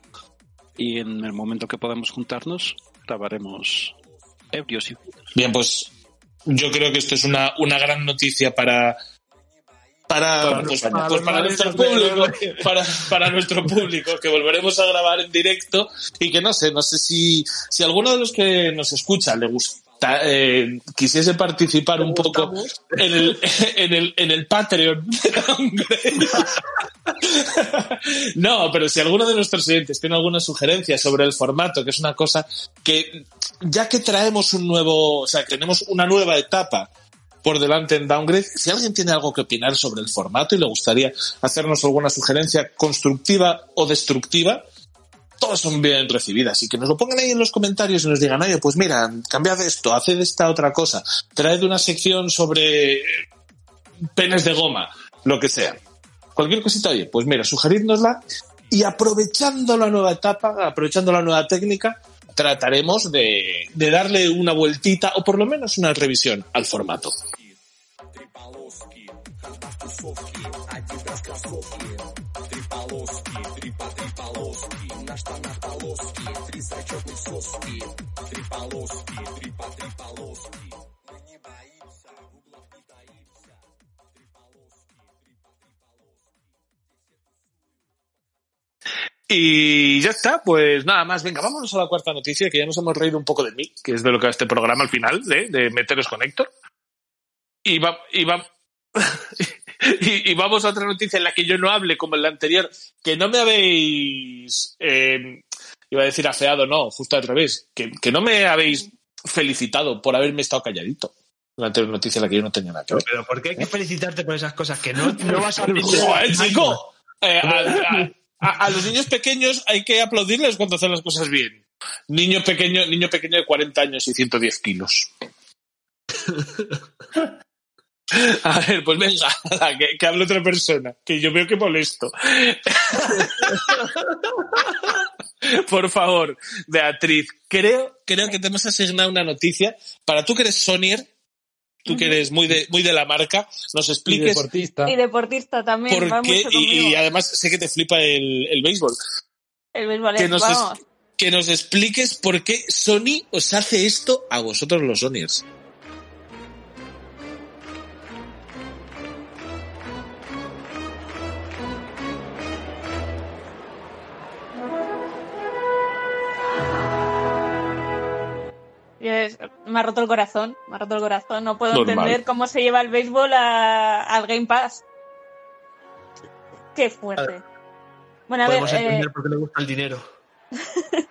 y en el momento que podamos juntarnos grabaremos ebrios y Bien, pues yo creo que esto es una, una gran noticia para para, Para pues, pues nuestro público, Pedro. para, para nuestro público, que volveremos a grabar en directo y que no sé, no sé si, si alguno de los que nos escucha le eh, quisiese participar un poco en el, en el, en el Patreon de. No, pero si alguno de nuestros oyentes tiene alguna sugerencia sobre el formato, que es una cosa que, ya que traemos un nuevo, o sea, que tenemos una nueva etapa por delante en Downgrade, si alguien tiene algo que opinar sobre el formato y le gustaría hacernos alguna sugerencia constructiva o destructiva, todas son bien recibidas y que nos lo pongan ahí en los comentarios y nos digan, oye, pues mira, cambiad esto, haced esta otra cosa, traed una sección sobre penes de goma, lo que sea. Cualquier cosita, oye, pues mira, sugeridnosla y aprovechando la nueva etapa, aprovechando la nueva técnica, trataremos de, de darle una vueltita o por lo menos una revisión al formato. Y ya está, pues nada más. Venga, vámonos a la cuarta noticia, que ya nos hemos reído un poco de mí, que es de lo que va este programa al final, de, de meteros con Héctor. Y, vamos a otra noticia en la que yo no hable como en la anterior, que no me habéis eh, iba a decir afeado, no, justo al revés, que, que no me habéis felicitado por haberme estado calladito. La anterior noticia en la que yo no tenía nada que ver. Pero ¿por qué hay que felicitarte por esas cosas? Que no, no vas a. ¡Joder, chico! Eh, a, a- a- a los niños pequeños hay que aplaudirles cuando hacen las cosas bien. Niño pequeño, niño pequeño de 40 años y 110 kilos. A ver, pues venga, que, que hable otra persona, que yo veo que molesto. Por favor, Beatriz, creo, creo que te hemos asignado una noticia para tú que eres Sonier, tú que eres muy de, muy de la marca, nos Y expliques deportista. Y deportista también, va por qué, mucho y, y además sé que te flipa el, el béisbol, El béisbol que es, nos, es- vamos. que nos expliques por qué Sony os hace esto a vosotros los Sonyers. Es- me ha roto el corazón, me ha roto el corazón. No puedo Normal. entender cómo se lleva el béisbol a- al Game Pass. Qué fuerte. Bueno, a ver, Podemos eh, entender por qué le gusta el dinero.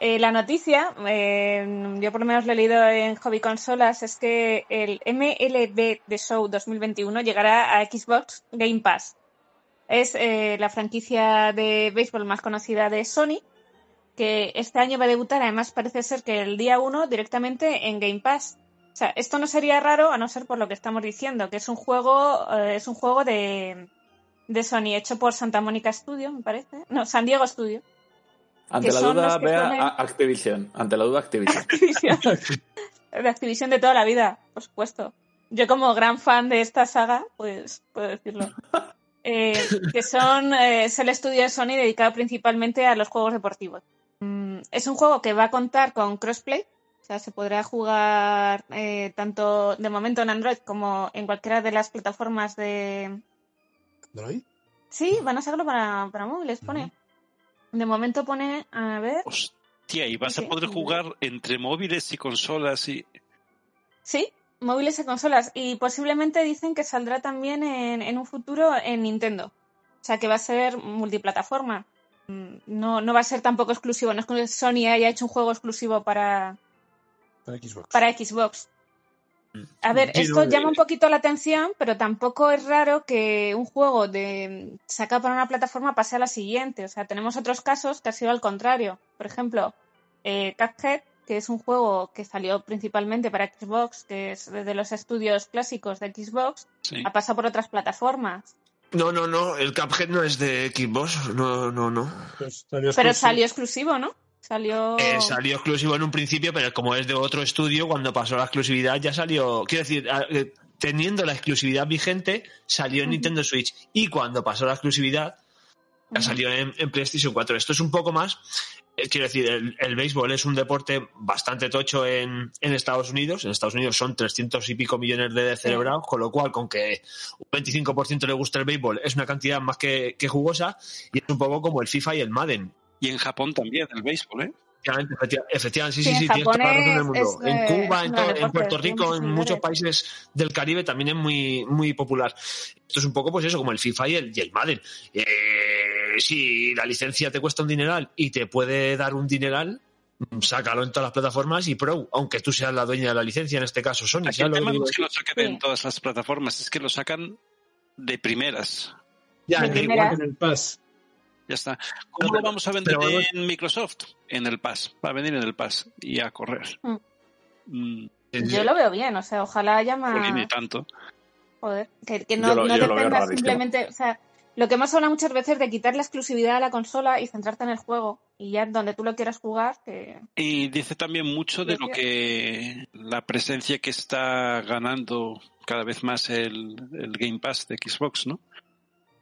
eh, la noticia, eh, yo por lo menos lo he leído en Hobby Consolas, es que el MLB The Show 2021 llegará a Xbox Game Pass. Es eh, la franquicia de béisbol más conocida de Sony, que este año va a debutar, además parece ser que el día 1 directamente en Game Pass. O sea, esto no sería raro a no ser por lo que estamos diciendo, que es un juego, eh, es un juego de, de Sony hecho por Santa Mónica Studio, me parece. No, San Diego Studio. Ante la duda, vea Activision. Ante la duda, Activision. Activision. de Activision de toda la vida, por supuesto. Yo como gran fan de esta saga, pues puedo decirlo. Eh, que son eh, es el estudio de Sony dedicado principalmente a los juegos deportivos. Es un juego que va a contar con crossplay, o sea, se podrá jugar eh, tanto de momento en Android como en cualquiera de las plataformas de... ¿Android? Sí, van a sacarlo para, para móviles, pone. De momento pone, a ver, Hostia, y vas a poder jugar entre móviles y consolas y... Sí, móviles y consolas. Y posiblemente dicen que saldrá también en, en un futuro en Nintendo. O sea, que va a ser multiplataforma. Mm, No, no va a ser tampoco exclusivo. No es que Sony haya hecho un juego exclusivo para, Para Xbox. para Xbox. A ver, Sí, esto no, llama un poquito la atención, pero tampoco es raro que un juego de saca para una plataforma pase a la siguiente. O sea, tenemos otros casos que ha sido al contrario. Por ejemplo, eh, Cuphead, que es un juego que salió principalmente para Xbox, que es de los estudios clásicos de Xbox, Sí. ha pasado por otras plataformas. No, no, no, el Cuphead no es de Xbox, no, no, no. Pues salió Pero salió exclusivo, ¿no? Salió. Eh, salió exclusivo en un principio, pero como es de otro estudio, cuando pasó la exclusividad ya salió. Quiero decir, eh, teniendo la exclusividad vigente, salió en. Nintendo Switch. Y cuando pasó la exclusividad, ya salió en, en PlayStation 4. Esto es un poco más. Eh, quiero decir, el, el béisbol es un deporte bastante tocho en, en Estados Unidos. En Estados Unidos son 300 y pico millones de cerebrados, con lo cual, con que un 25% le gusta el béisbol, es una cantidad más que, que jugosa. Y es un poco como el FIFA y el Madden. Y en Japón también, el béisbol, ¿eh? Efectivamente, efecti- efectivamente, sí, Sí, sí, en sí, tienes toda la razón del mundo. es, en eh, Cuba, en, todo- en Puerto Rico, en muchos países del Caribe también es muy, muy popular. Esto es un poco, pues eso, como el FIFA y el, y el Madden. Eh, si la licencia te cuesta un dineral y te puede dar un dineral, mm, sácalo en todas las plataformas y pro, aunque tú seas la dueña de la licencia, en este caso Sony. Aquí ¿sabes el tema no es que lo saquen Sí. en todas las plataformas, es que lo sacan de primeras. Ya, de. En el Pass. Ya está. ¿Cómo Pero- lo vamos a vender pero en Microsoft? En el Pass. Va a venir en el Pass y a correr. Mm. Mm, Yo lo veo bien, o sea, ojalá haya más. jolín, y tanto. Joder, que, que no, Yo lo- no yo lo veo dependa simplemente, o sea, lo que hemos hablado muchas veces de quitar la exclusividad a la consola y centrarte en el juego y ya donde tú lo quieras jugar, que Y dice también mucho de lo que la presencia que está ganando cada vez más el, el Game Pass de Xbox, ¿no?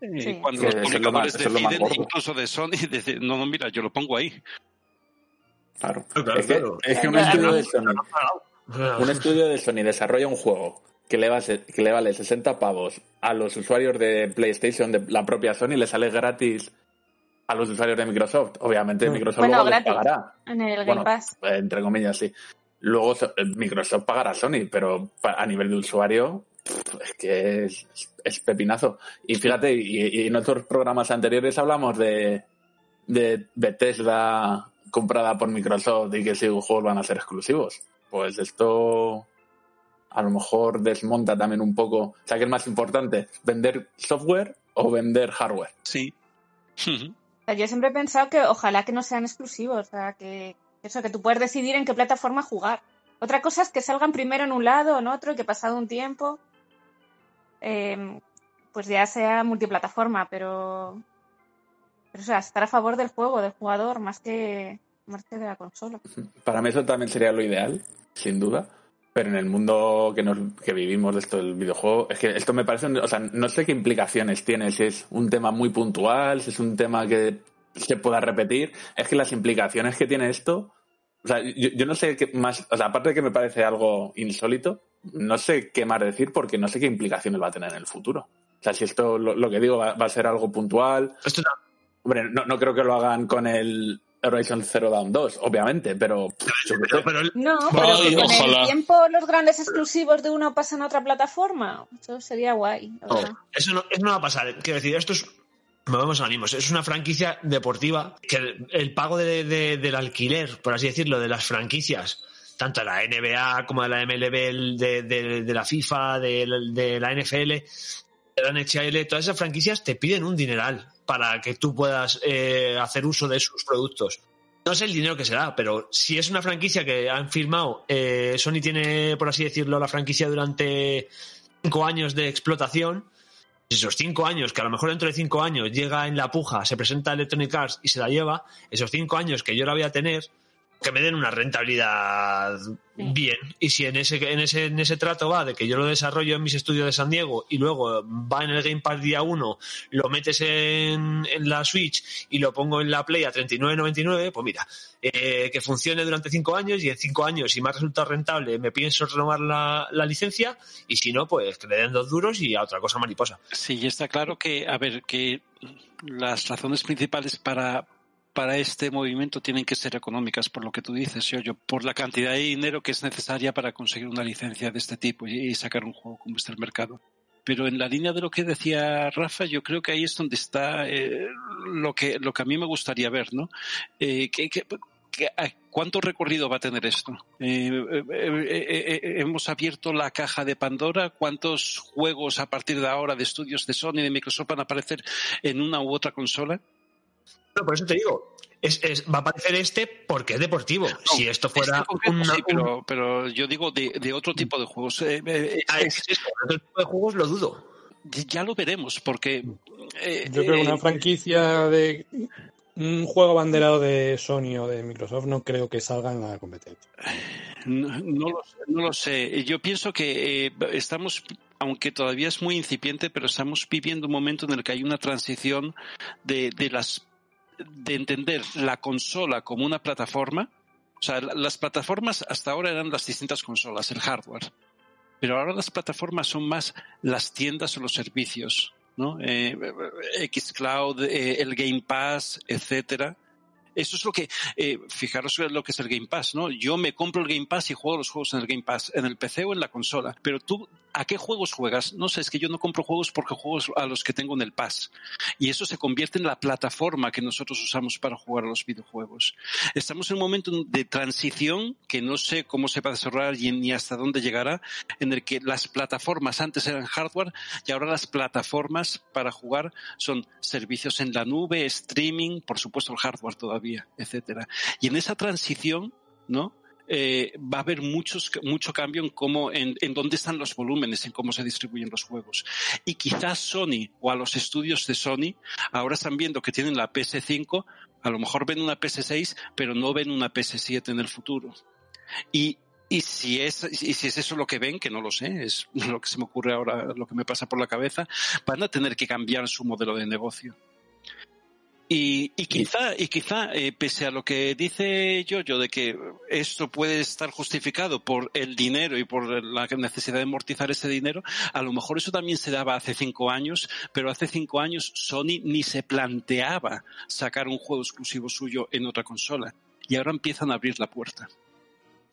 Eh, Sí. Cuando los publicadores lo más deciden, incluso de Sony, decir, no, no, mira, yo lo pongo ahí. Claro. Claro, claro, es que, es que un estudio de Sony, un estudio de Sony desarrolla un juego que le, vale, que le vale 60 pavos a los usuarios de PlayStation, de la propia Sony, le sale gratis a los usuarios de Microsoft. Obviamente Mm. Microsoft Bueno, luego les pagará. en el Game Bueno, Pass. entre comillas, sí. Luego eh, Microsoft pagará a Sony, pero a nivel de usuario es que es, es pepinazo. Y fíjate, y, y en otros programas anteriores hablamos de, de Bethesda comprada por Microsoft y que si juegos van a ser exclusivos. Pues esto a lo mejor desmonta también un poco. O sea, ¿qué es más importante? ¿Vender software o vender hardware? Sí. O sea, yo siempre he pensado que ojalá que no sean exclusivos, o sea, que eso, que tú puedes decidir en qué plataforma jugar. Otra cosa es que salgan primero en un lado o en otro y que pasado un tiempo, eh, pues ya sea multiplataforma, pero, pero o sea, estar a favor del juego, del jugador, más que, más que de la consola. Para mí eso también sería lo ideal, sin duda. Pero en el mundo que, nos, que vivimos de esto del videojuego, es que esto me parece, o sea, no sé qué implicaciones tiene, si es un tema muy puntual, si es un tema que se pueda repetir, es que las implicaciones que tiene esto, o sea, yo, yo no sé qué más, o sea, aparte de que me parece algo insólito, no sé qué más decir porque no sé qué implicaciones va a tener en el futuro. O sea, si esto, lo, lo que digo, va, va, a ser algo puntual. Esto no. Hombre, no, no creo que lo hagan con el Horizon Zero Dawn 2, obviamente, pero... Pero, pero el- No, pero Ay, que con ojalá. el tiempo los grandes exclusivos de uno pasan a otra plataforma. Eso sería guay. verdad. Eso no, eso no va a pasar. Quiero decir, esto es. Movemos ánimos. Es una franquicia deportiva que el, el pago de- de- del alquiler, por así decirlo, de las franquicias, tanto de la NBA como de la MLB, de, de- de la FIFA, de, de la NFL, de la NHL, todas esas franquicias te piden un dineral para que tú puedas eh, hacer uso de sus productos. No sé el dinero que será, pero si es una franquicia que han firmado, eh, Sony tiene, por así decirlo, la franquicia durante cinco años de explotación, esos cinco años, que a lo mejor dentro de cinco años llega en la puja, se presenta Electronic Arts y se la lleva, esos cinco años que yo la voy a tener, que me den una rentabilidad bien. Y si en ese, en ese, en ese trato va de que yo lo desarrollo en mis estudios de San Diego y luego va en el Game Pass día uno, lo metes en, en la Switch y lo pongo en la Play a 39.99, pues mira, eh, que funcione durante cinco años y en cinco años, si me ha resultado rentable, me pienso renovar la, la licencia y si no, pues que le den dos duros y a otra cosa mariposa. Sí, y está claro que, a ver, que las razones principales para, para este movimiento tienen que ser económicas, por lo que tú dices, yo, por la cantidad de dinero que es necesaria para conseguir una licencia de este tipo y, sacar un juego como este al mercado. Pero en la línea de lo que decía Rafa, yo creo que ahí es donde está eh, lo que lo que a mí me gustaría ver, ¿no? Eh, ¿Cuánto recorrido va a tener esto? Eh, hemos abierto la caja de Pandora. ¿Cuántos juegos a partir de ahora de estudios de Sony y de Microsoft van a aparecer en una u otra consola? No, por eso te digo, es, es, va a aparecer este porque es deportivo. No, si esto fuera este concreto una, sí, pero, pero, yo digo de, de otro tipo de juegos. Eh, eh, ah, es, es, otro tipo de juegos lo dudo. Ya lo veremos, porque. Eh, yo creo que una franquicia de un juego banderado de Sony o de Microsoft no creo que salga en la competencia. No, no, lo, no lo, sé. Yo pienso que eh, estamos, aunque todavía es muy incipiente, pero estamos viviendo un momento en el que hay una transición de, de las de entender la consola como una plataforma. O sea, las plataformas hasta ahora eran las distintas consolas, el hardware. Pero ahora las plataformas son más las tiendas o los servicios, ¿no? Eh, Xcloud, eh, el Game Pass, etcétera. Eso es lo que, eh, fijaros lo que es el Game Pass, ¿no? Yo me compro el Game Pass y juego los juegos en el Game Pass, en el PC o en la consola. Pero tú, ¿a qué juegos juegas? No sé, es que yo no compro juegos porque juego a los que tengo en el Pass. Y eso se convierte en la plataforma que nosotros usamos para jugar a los videojuegos. Estamos en un momento de transición que no sé cómo se va a desarrollar y ni hasta dónde llegará, en el que las plataformas antes eran hardware y ahora las plataformas para jugar son servicios en la nube, streaming, por supuesto el hardware todavía etcétera. Y en esa transición, ¿no? Eh, va a haber mucho cambio en cómo, en, dónde están los volúmenes, en cómo se distribuyen los juegos. Y quizás Sony o a los estudios de Sony ahora están viendo que tienen la PS5, a lo mejor ven una PS6, pero no ven una PS7 en el futuro. Y si es, y si es eso lo que ven, que no lo sé, es lo que se me ocurre ahora, lo que me pasa por la cabeza, van a tener que cambiar su modelo de negocio. Y, y, quizá, y quizá eh, pese a lo que dice Yoyo de que esto puede estar justificado por el dinero y por la necesidad de amortizar ese dinero, a lo mejor eso también se daba hace cinco años, pero hace cinco años Sony ni se planteaba sacar un juego exclusivo suyo en otra consola. Y ahora empiezan a abrir la puerta.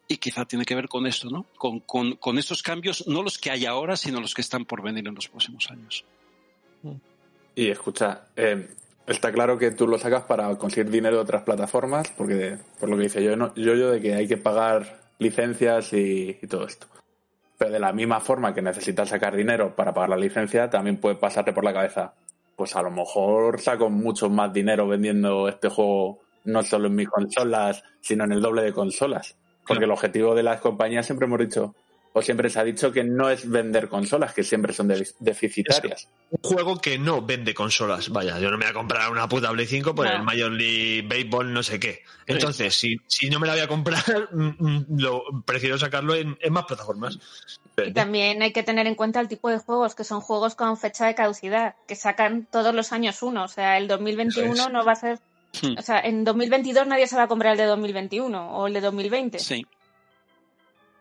Y quizá tiene que ver con esto, ¿no? Con, con, con estos cambios, no los que hay ahora, sino los que están por venir en los próximos años. Y escucha, eh, Está claro que tú lo sacas para conseguir dinero de otras plataformas, porque por lo que dice yo, no, yo, yo de que hay que pagar licencias y, y, todo esto. Pero de la misma forma que necesitas sacar dinero para pagar la licencia, también puede pasarte por la cabeza. Pues a lo mejor saco mucho más dinero vendiendo este juego no solo en mis consolas, sino en el doble de consolas. Porque el objetivo de las compañías siempre hemos dicho, o siempre se ha dicho que no es vender consolas, que siempre son de- deficitarias. Un juego que no vende consolas. Vaya, yo no me voy a comprar una puta Play 5 por No. el Major League Baseball no sé qué. Entonces, si, si no me la voy a comprar, mm, mm, lo, prefiero sacarlo en, en más plataformas. Y también hay que tener en cuenta el tipo de juegos, que son juegos con fecha de caducidad, que sacan todos los años uno. O sea, el 2021 Eso es. no va a ser. Hmm. O sea, en 2022 nadie se va a comprar el de 2021 o el de 2020. Sí.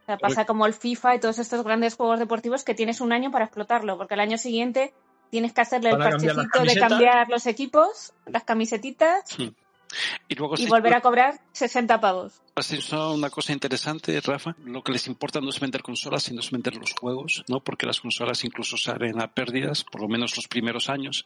O sea, pasa como el FIFA y todos estos grandes juegos deportivos que tienes un año para explotarlo, porque al año siguiente tienes que hacerle el parchecito de cambiar los equipos, las camisetitas Y luego y sí, volver a cobrar 60 pavos. Has dicho una cosa interesante, Rafa. Lo que les importa no es vender consolas, sino es vender los juegos, ¿no? Porque las consolas incluso salen a pérdidas, por lo menos los primeros años.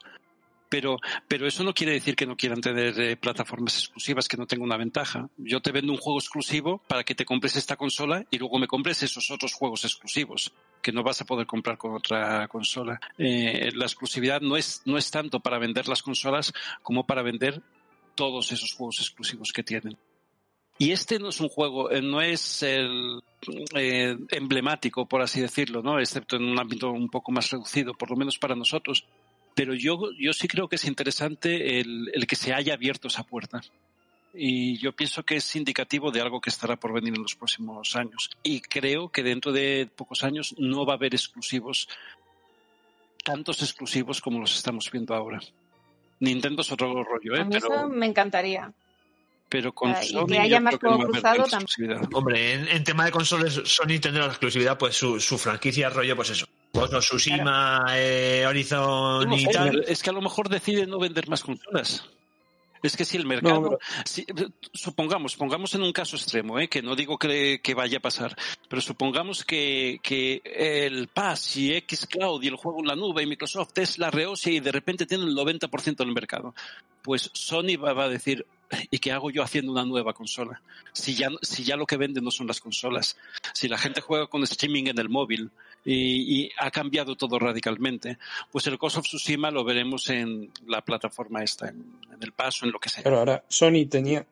Pero, pero eso no quiere decir que no quieran tener eh, plataformas exclusivas, que no tenga una ventaja. Yo te vendo un juego exclusivo para que te compres esta consola y luego me compres esos otros juegos exclusivos que no vas a poder comprar con otra consola. Eh, la exclusividad no es, no es tanto para vender las consolas como para vender todos esos juegos exclusivos que tienen. Y este no es un juego, eh, no es el emblemático, por así decirlo, ¿no? Excepto en un ámbito un poco más reducido, por lo menos para nosotros. Pero yo, yo sí creo que es interesante el, el que se haya abierto esa puerta. Y yo pienso que es indicativo de algo que estará por venir en los próximos años. Y creo que dentro de pocos años no va a haber exclusivos, tantos exclusivos como los estamos viendo ahora. Nintendo es otro rollo, ¿eh? A mí eso Pero, me encantaría. pero con Ah, y que Sony haya más que no va a haber. Hombre, en, en tema de consolas, Sony tendrá la exclusividad, pues su, su franquicia rollo, pues eso. Pues no, Tsushima, eh, Horizon y No, tal. Es que a lo mejor decide no vender más consolas. Es que si el mercado, No, pero- si- supongamos, pongamos en un caso extremo, ¿eh? que no digo que, que vaya a pasar, pero supongamos que, que el Pass y Xcloud y el juego en la nube y Microsoft es la rehostia y de repente tienen el 90% del mercado. Pues Sony va, va a decir, ¿y qué hago yo haciendo una nueva consola? Si ya, si ya lo que venden no son las consolas, si la gente juega con streaming en el móvil y, y ha cambiado todo radicalmente, pues el Ghost of Tsushima lo veremos en la plataforma esta, en, en el paso, en lo que sea. Claro, ahora Sony tenía.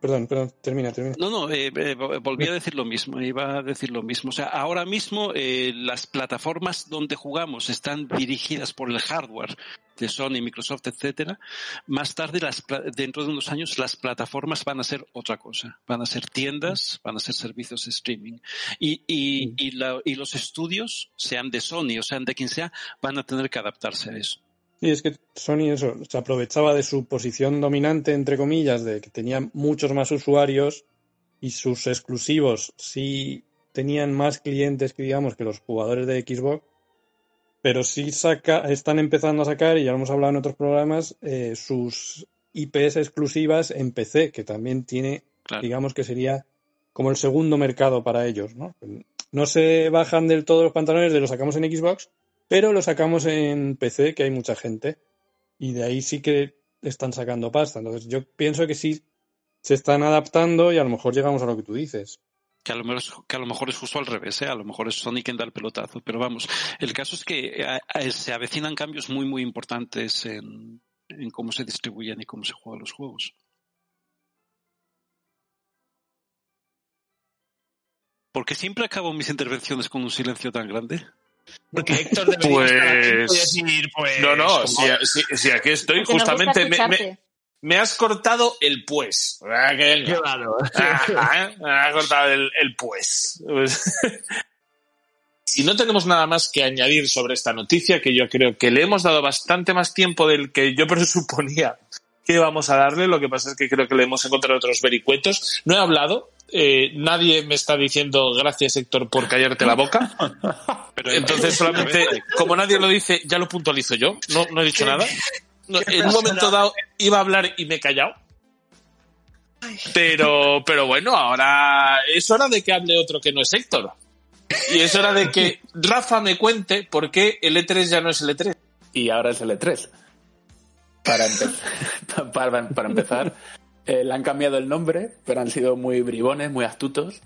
Perdón, perdón, termina, termina. No, no, eh, eh, volví a decir lo mismo, iba a decir lo mismo. O sea, ahora mismo eh, las plataformas donde jugamos están dirigidas por el hardware de Sony, Microsoft, etcétera. Más tarde, las, dentro de unos años, las plataformas van a ser otra cosa. Van a ser tiendas, van a ser servicios de streaming. Y, y, y, la- y los estudios, sean de Sony o sean de quien sea, van a tener que adaptarse a eso. Y es que Sony eso, se aprovechaba de su posición dominante, entre comillas, de que tenía muchos más usuarios y sus exclusivos sí tenían más clientes que digamos que los jugadores de Xbox, pero sí saca, están empezando a sacar, y ya lo hemos hablado en otros programas, eh, sus IPs exclusivas en PC, que también tiene, Claro. digamos que sería como el segundo mercado para ellos, ¿no? No se bajan del todo los pantalones de lo sacamos en Xbox, pero lo sacamos en PC, que hay mucha gente, y de ahí sí que están sacando pasta. Entonces yo pienso que sí se están adaptando y a lo mejor llegamos a lo que tú dices. Que a, lo mejor que a lo mejor es justo al revés, ¿eh? a lo mejor es Sony quien da el pelotazo. Pero vamos, el caso es que a- a- se avecinan cambios muy, muy importantes en, en cómo se distribuyen y cómo se juegan los juegos. ¿Por qué siempre acabo mis intervenciones con un silencio tan grande? Porque Héctor debería estar aquí Pues- decir, pues... No, no, si, si- si aquí estoy, Porque justamente me, me- has cortado el pues. Ah. Ah, ¿eh? Me has cortado el, el pues. Pues- si no tenemos nada más que añadir sobre esta noticia, que yo creo que le hemos dado bastante más tiempo del que yo presuponía que íbamos a darle, lo que pasa es que creo que le hemos encontrado otros vericuetos. No he hablado, eh, nadie me está diciendo gracias Héctor por callarte la boca. Pero Entonces solamente, como nadie lo dice, ya lo puntualizo yo. No, no he dicho nada. No, en un momento dado iba a hablar y me he callado. Pero, pero bueno, ahora es hora de que hable otro que no es Héctor. Y es hora de que Rafa me cuente por qué el E3 ya no es el E E3. Y ahora es el E3. Para, empe- para, para empezar, eh, le han cambiado el nombre, pero han sido muy bribones, muy astutos.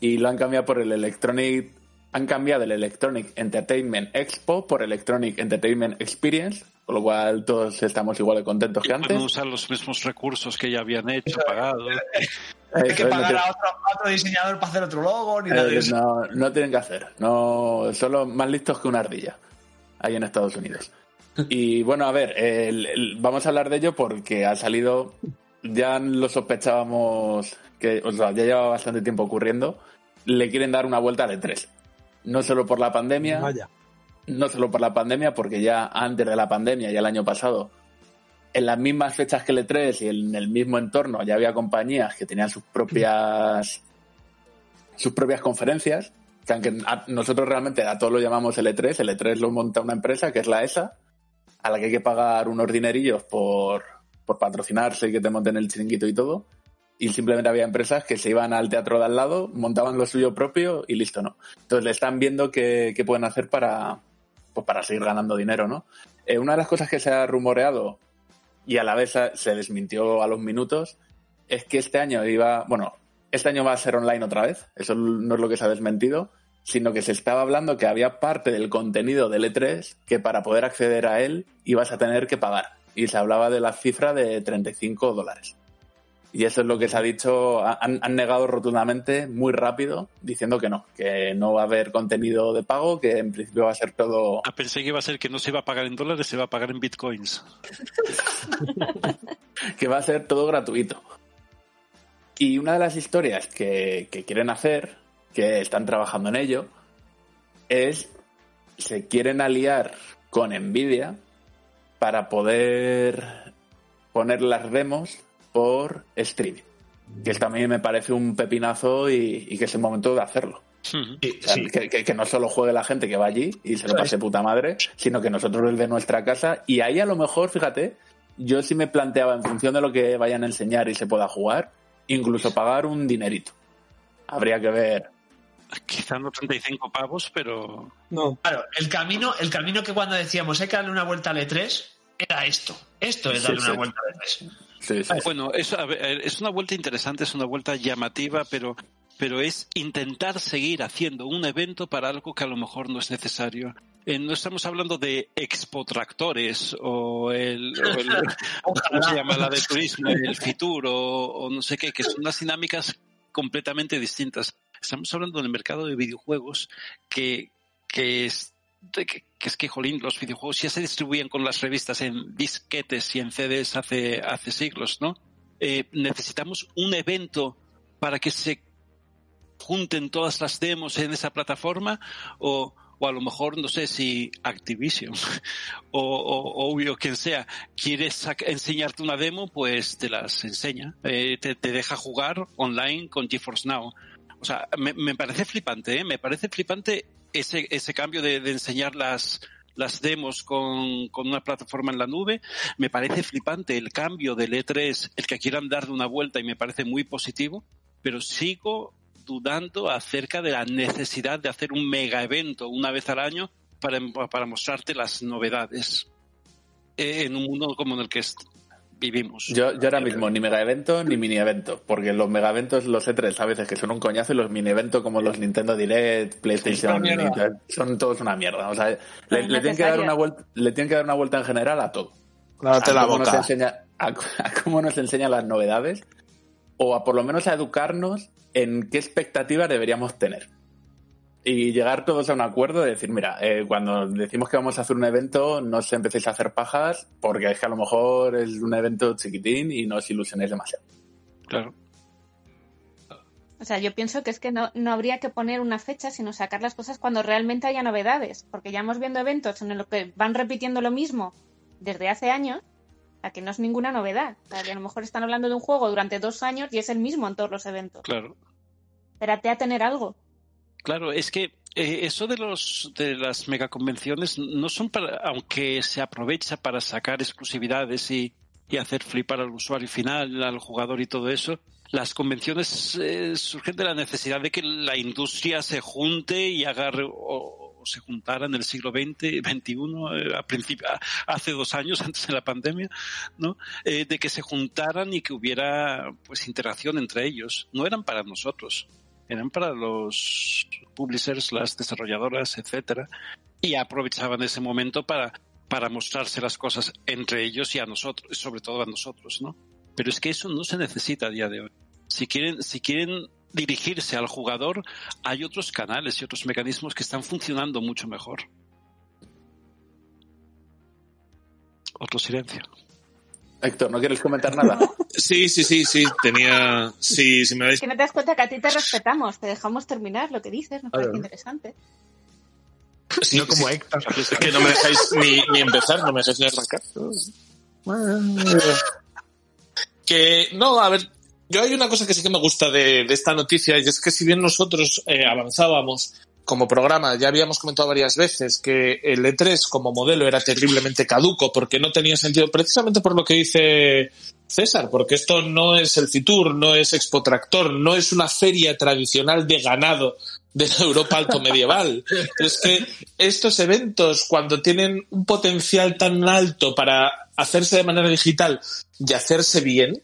Y lo han cambiado por el Electronic. Han cambiado el Electronic Entertainment Expo por Electronic Entertainment Experience, con lo cual todos estamos igual de contentos que pueden antes. usar los mismos recursos que ya habían hecho, pagado. hay que no pagar a otro, a otro diseñador para hacer otro logo, ni nada de Eh, eso. no, no tienen que hacer. No, son los más listos que una ardilla. Ahí en Estados Unidos. Y bueno, a ver, el- el- vamos a hablar de ello porque ha salido. Ya lo sospechábamos que, o sea, ya lleva bastante tiempo ocurriendo. Le quieren dar una vuelta de tres. No solo por la pandemia, Vaya. no solo por la pandemia, porque ya antes de la pandemia, ya el año pasado, en las mismas fechas que el E3 y en el mismo entorno ya había compañías que tenían sus propias sus propias conferencias, que aunque a- nosotros realmente a todos lo llamamos el E3, el E3 lo monta una empresa que es la ESA, a la que hay que pagar unos dinerillos por, por patrocinarse y que te monten el chiringuito y todo. Y simplemente había empresas que se iban al teatro de al lado, montaban lo suyo propio y listo, ¿no? Entonces le están viendo qué, qué pueden hacer para, pues para seguir ganando dinero, ¿no? Eh, una de las cosas que se ha rumoreado y a la vez se desmintió a los minutos es que este año iba, bueno, este año va a ser online otra vez, eso no es lo que se ha desmentido, sino que se estaba hablando que había parte del contenido del E3 que para poder acceder a él ibas a tener que pagar. Y se hablaba de la cifra de 35 dólares. Y eso es lo que se ha dicho, han, han negado rotundamente, muy rápido, diciendo que no, que no va a haber contenido de pago, que en principio va a ser todo Ah, pensé que iba a ser que no se iba a pagar en dólares, se iba a pagar en bitcoins. que va a ser todo gratuito. Y una de las historias que, que quieren hacer, que están trabajando en ello, es se quieren aliar con Nvidia para poder poner las demos por streaming. Que esto a mí me parece un pepinazo y, y que es el momento de hacerlo. Ujú. Sí, O sea, sí. que, que- que no solo juegue la gente que va allí y se lo pase puta madre, sino que nosotros desde nuestra casa. Y ahí a lo mejor, fíjate, yo sí me planteaba en función de lo que vayan a enseñar y se pueda jugar, incluso pagar un dinerito. Habría que ver. Quizá no 35 pavos, pero No, Claro, el camino, el camino que cuando decíamos hay que darle una vuelta al E3 era esto. Esto es darle sí. una vuelta al E3. Sí, sí. Bueno, es, a ver, es una vuelta interesante, es una vuelta llamativa, pero, pero es intentar seguir haciendo un evento para algo que a lo mejor no es necesario. Eh, no estamos hablando de expotractores o el, o el- ¿cómo se llama? La de turismo, el Fitur o, o no sé qué, que son unas dinámicas completamente distintas. Estamos hablando del mercado de videojuegos que, que es que, es que, jolín, los videojuegos ya se distribuían con las revistas en disquetes y en CDs hace, hace siglos, ¿no? Eh, necesitamos un evento para que se junten todas las demos en esa plataforma o, o a lo mejor no sé si Activision o, o, o, o quien sea quiere sac- enseñarte una demo pues te las enseña Eh, te, te deja jugar online con GeForce Now o sea me, parece flipante ¿eh? me parece flipante ese, ese cambio de, enseñar las las demos con, con una plataforma en la nube. Me parece flipante el cambio del E3, el que quieran darle una vuelta y me parece muy positivo, pero sigo dudando acerca de la necesidad de hacer un mega evento una vez al año para, para mostrarte las novedades eh, en un mundo como en el que vivimos. Yo, yo ahora mismo ni mega evento ni mini evento, porque los mega eventos, los E3 a veces que son un coñazo y los mini eventos como los Nintendo Direct, PlayStation, son todos una mierda. O sea, le, tienen que dar una vuelta, le tienen que dar una vuelta en general a todo. Lávate a la cómo nos boca. enseña, a, a cómo nos enseña las novedades o a por lo menos a educarnos en qué expectativas deberíamos tener. Y llegar todos a un acuerdo de decir, mira, eh, cuando decimos que vamos a hacer un evento, no os empecéis a hacer pajas, porque es que a lo mejor es un evento chiquitín y no os ilusionéis demasiado. Claro. O sea, yo pienso que es que no, no habría que poner una fecha, sino sacar las cosas cuando realmente haya novedades. Porque ya hemos viendo eventos en los que van repitiendo lo mismo desde hace años, a que no es ninguna novedad. O sea, que a lo mejor están hablando de un juego durante dos años y es el mismo en todos los eventos. Claro. Espérate a tener algo. Claro, es que eh, eso de los de las megaconvenciones no son para, aunque se aprovecha para sacar exclusividades y, y hacer flipar al usuario final, al jugador y todo eso, las convenciones eh, surgen de la necesidad de que la industria se junte y haga o, o se juntara en el siglo XX, XXI, eh, a principio, hace dos años antes de la pandemia, ¿no? Eh, de que se juntaran y que hubiera pues interacción entre ellos. No eran para nosotros, eran para los publishers, las desarrolladoras, etcétera, y aprovechaban ese momento para, para mostrarse las cosas entre ellos y a nosotros, sobre todo a nosotros, ¿no? Pero es que eso no se necesita a día de hoy. Si quieren, si quieren dirigirse al jugador, hay otros canales y otros mecanismos que están funcionando mucho mejor. Otro silencio. Héctor, ¿no quieres comentar nada? Sí, sí, sí, sí, tenía... Sí, si me. Es que no te das cuenta que a ti te respetamos, te dejamos terminar lo que dices, nos parece interesante. Sí, no como sí. Héctor. Es que no me dejáis ni, ni empezar, no me dejáis ni arrancar. Que, no, a ver, yo hay una cosa que sí que me gusta de, de esta noticia y es que si bien nosotros eh, avanzábamos como programa, ya habíamos comentado varias veces que el E3 como modelo era terriblemente caduco porque no tenía sentido, precisamente por lo que dice César, porque esto no es el Fitur, no es Expo Tractor, no es una feria tradicional de ganado de la Europa alto medieval. Es que estos eventos, cuando tienen un potencial tan alto para hacerse de manera digital y hacerse bien,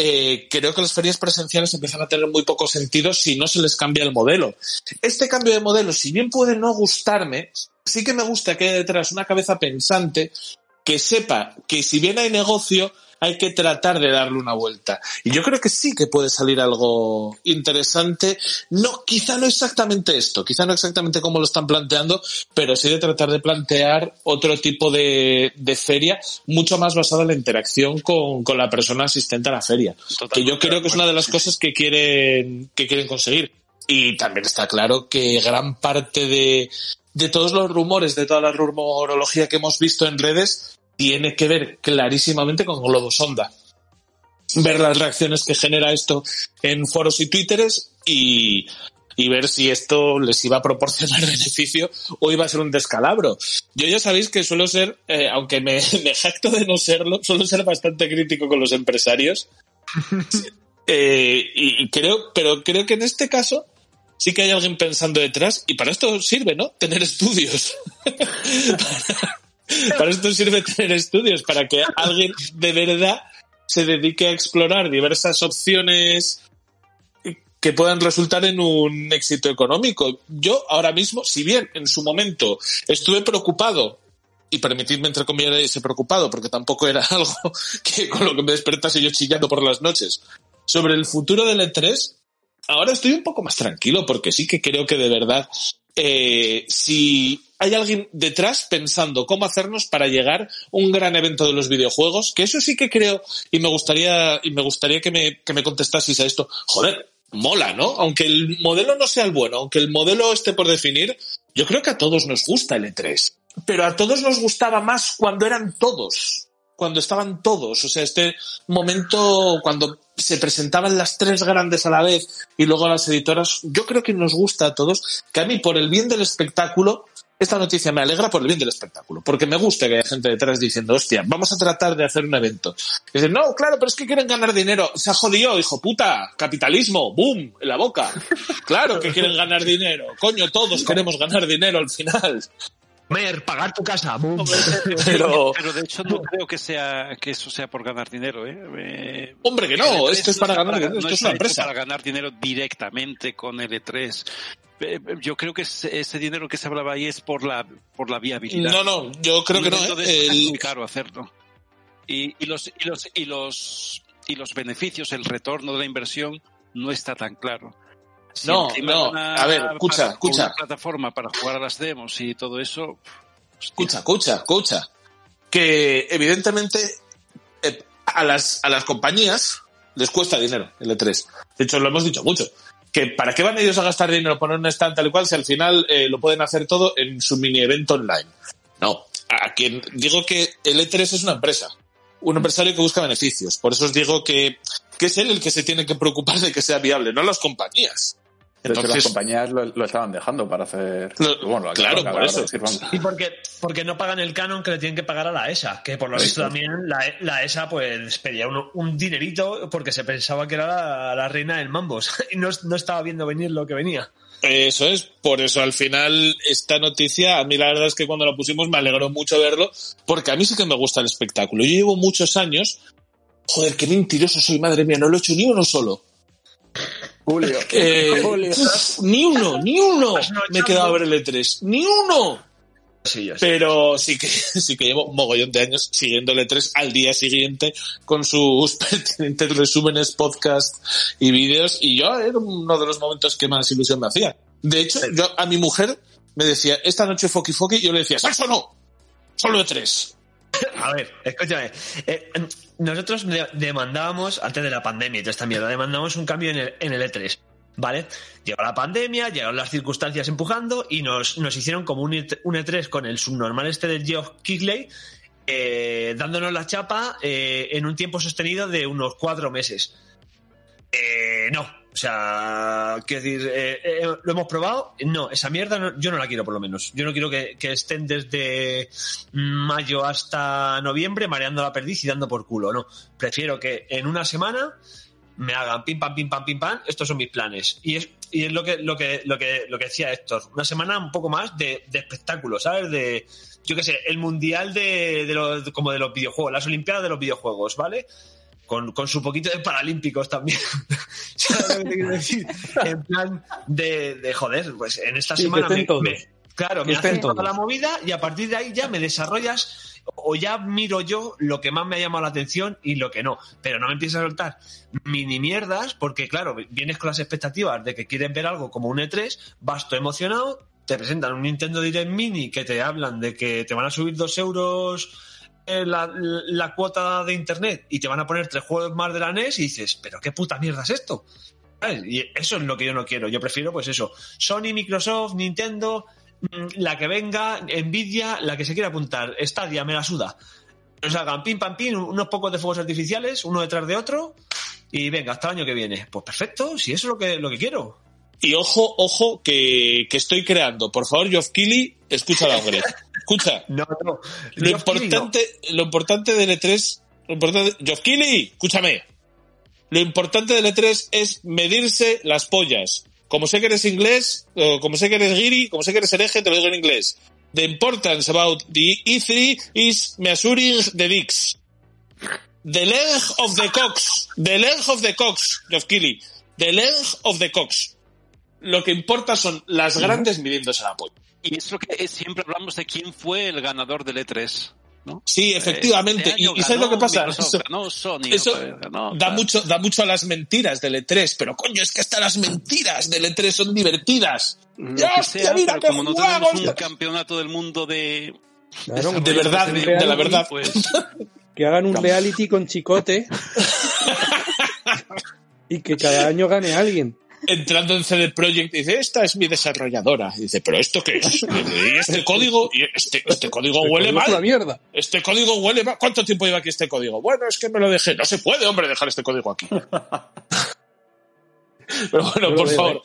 eh, creo que las ferias presenciales empiezan a tener muy poco sentido si no se les cambia el modelo. Este cambio de modelo, si bien puede no gustarme, sí que me gusta que haya detrás una cabeza pensante que sepa que si bien hay negocio, hay que tratar de darle una vuelta. Y yo creo que sí que puede salir algo interesante. No, quizá no exactamente esto, quizá no exactamente como lo están planteando, pero sí de tratar de plantear otro tipo de, de feria mucho más basada en la interacción con, con la persona asistente a la feria. que yo creo que es una de las cosas que quieren, que quieren conseguir. Y también está claro que gran parte de, de todos los rumores, de toda la rumorología que hemos visto en redes, tiene que ver clarísimamente con Globo Sonda. Ver las reacciones que genera esto en foros y twitteres y, y ver si esto les iba a proporcionar beneficio o iba a ser un descalabro. Yo ya sabéis que suelo ser, eh, aunque me, me jacto de no serlo, suelo ser bastante crítico con los empresarios. Eh, y, y creo, pero creo que en este caso sí que hay alguien pensando detrás y para esto sirve, ¿no? Tener estudios. para esto sirve tener estudios, para que alguien de verdad se dedique a explorar diversas opciones que puedan resultar en un éxito económico. Yo ahora mismo, si bien en su momento estuve preocupado, y permitidme entre comillas ese preocupado, porque tampoco era algo que con lo que me despertase yo chillando por las noches, sobre el futuro del E3, ahora estoy un poco más tranquilo, porque sí que creo que de verdad, eh, si hay alguien detrás pensando cómo hacernos para llegar un gran evento de los videojuegos, que eso sí que creo, y me gustaría, y me gustaría que me, que me contestaseis a esto. Joder, mola, ¿no? Aunque el modelo no sea el bueno, aunque el modelo esté por definir, yo creo que a todos nos gusta el E3. Pero a todos nos gustaba más cuando eran todos. Cuando estaban todos. O sea, este momento cuando se presentaban las tres grandes a la vez y luego las editoras, yo creo que nos gusta a todos, que a mí por el bien del espectáculo, esta noticia me alegra por el bien del espectáculo, porque me gusta que haya gente detrás diciendo, hostia, vamos a tratar de hacer un evento. Y dicen, no, claro, pero es que quieren ganar dinero. Se ha jodido, hijo puta, capitalismo, boom, en la boca. Claro que quieren ganar dinero. Coño, todos queremos ganar dinero al final. Mer, pagar tu casa. boom. Pero, Pero de hecho no creo que sea que eso sea por ganar dinero, ¿eh? Eh, hombre, que no, esto es para ganar dinero, no esto es una empresa. para ganar dinero directamente con el E3. Eh, Yo creo que ese dinero que se hablaba ahí es por la por la viabilidad. No, no, yo creo que no, ¿eh? Es muy caro hacerlo. Y, y los y los y los y los beneficios, el retorno de la inversión no está tan claro. Si No, no, a ver, escucha, escucha. Una plataforma para jugar a las demos y todo eso. Escucha, escucha, escucha. Que evidentemente eh, a las, a las compañías les cuesta dinero el E3. De hecho, lo hemos dicho mucho. Que para qué van ellos a gastar dinero poner un stand tal y cual si al final eh, lo pueden hacer todo en su mini evento online. No. A quien digo que el E3 es una empresa. Un empresario que busca beneficios. Por eso os digo que, que es él el que se tiene que preocupar de que sea viable, no las compañías. De hecho, las Entonces, compañías lo, lo estaban dejando para hacer. Bueno, claro, por eso. Y porque, porque no pagan el canon que le tienen que pagar a la ESA, que por lo visto también la, la ESA pues pedía un, un dinerito porque se pensaba que era la, la reina del mambos y no, no estaba viendo venir lo que venía. Eso es, por eso al final esta noticia, a mí la verdad es que cuando la pusimos me alegró mucho verlo, porque a mí sí que me gusta el espectáculo. Yo llevo muchos años, joder, qué mentiroso soy, madre mía, no lo he hecho ni uno solo. Julio. Eh, Julio. ni uno, ni uno no, me he quedado a ver el E3, ni uno. Sí, yo sé. Pero sí que, sí que llevo un mogollón de años siguiendo el E3 al día siguiente con sus pertinentes resúmenes, podcast y vídeos. Y yo era uno de los momentos que más ilusión me hacía. De hecho, yo a mi mujer me decía, esta noche Foki Foki, y yo le decía, ¡Salso no! Solo E3. A ver, escúchame. Eh, nosotros de- demandábamos, antes de la pandemia y toda esta mierda, demandamos un cambio en el, en el E3. ¿Vale? Llegó la pandemia, llegaron las circunstancias empujando y nos, nos hicieron como un, E3 un E3 con el subnormal este de Geoff Keighley, eh, dándonos la chapa eh, en un tiempo sostenido de unos cuatro meses. No, sea, quiero decir, eh, eh, ¿lo hemos probado? No, esa mierda no- yo no la quiero por lo menos. Yo no quiero que, que estén desde mayo hasta noviembre mareando la perdiz y dando por culo, no. Prefiero que en una semana me hagan pim pam pim pam pim pam, estos son mis planes. Y es, y es lo que lo que lo que lo que decía Héctor, una semana un poco más de, de espectáculo, ¿sabes? De yo qué sé, el mundial de, de los como de los videojuegos, las olimpiadas de los videojuegos, ¿vale? Con, con su poquito de paralímpicos también. ¿Sabes lo que te quiero decir? En plan de, de joder, pues en esta Sí, semana me, me- claro, me hacen toda la movida y a partir de ahí ya me desarrollas o ya miro yo lo que más me ha llamado la atención y lo que no. Pero no me empieces a soltar mini mierdas porque, claro, vienes con las expectativas de que quieres ver algo como un E3, vas todo emocionado, te presentan un Nintendo Direct Mini que te hablan de que te van a subir dos euros la, la cuota de internet y te van a poner tres juegos más de la NES y dices, pero qué puta mierda es esto. ¿Sabes? Y eso es lo que yo no quiero. Yo prefiero, pues eso, Sony, Microsoft, Nintendo, mm, la que venga, Nvidia, la que se quiera apuntar, Stadia, me la suda. Nos hagan pim pam pim, unos pocos de fuegos artificiales, uno detrás de otro, y venga, hasta el año que viene. Pues perfecto, si eso es lo que, lo que quiero. Y ojo, ojo, que, que estoy creando. Por favor, Geoff Keighley, escucha la. Escucha. No, no. Lo Geoff importante, lo importante del E3, lo importante, Geoff Keighley, escúchame. Lo importante del E3 es medirse las pollas. Como sé que eres inglés, como sé que eres giri, como sé que eres hereje, te lo digo en inglés. The importance about the E3 is measuring the dicks. The leg of the cocks. The leg of the cocks, Geoff Keighley. The leg of the cocks. Lo que importa son las grandes midiéndose la polla. Y es lo que es- siempre hablamos de quién fue el ganador del E3. ¿no? Sí, efectivamente. Este y, y ¿sabes lo que ganó pasa? Microsoft, Eso- ganó Sony, eso ganó da mucho, da mucho a las mentiras del E3, pero coño, es que hasta las mentiras del E3 son divertidas. Lo ¡Ya, que hostia, sea, mira pero como no tenemos un campeonato del mundo de... Claro, De verdad, de de la verdad. Pues, que hagan un reality con chicote y que cada año gane alguien. Entrando en CD Projekt dice, esta es mi desarrolladora. Y dice, pero ¿esto qué es? Y este código, y este, este código huele Es una mal. mierda. Este código huele mal. ¿Cuánto tiempo lleva aquí este código? Bueno, es que me lo dejé. No se puede, hombre, dejar este código aquí. Pero bueno, por favor. ¿eh?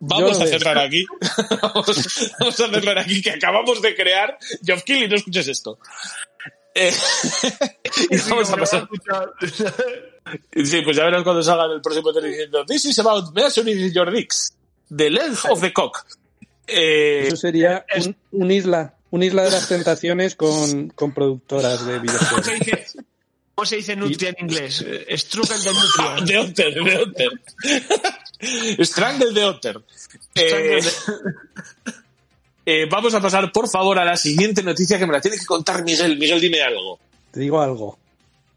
Vamos a cerrar aquí. vamos, vamos a cerrar aquí que acabamos de crear. Geoff Keighley, no escuches esto. Eh, y vamos a pasar. Sí, pues ya verás cuando salga el próximo tele diciendo This is about measuring your dicks. The length of the cock. Eh, Eso sería un, un isla, un isla de las tentaciones con, con productoras de ¿Cómo se videojuegos. cómo se dice nutria en inglés? Eh, Struggle de nutria. de Otter, de Otter. Strangle de Otter. Eh, eh, vamos a pasar, por favor, a la siguiente noticia que me la tiene que contar Miguel. Miguel, dime algo. Te digo algo.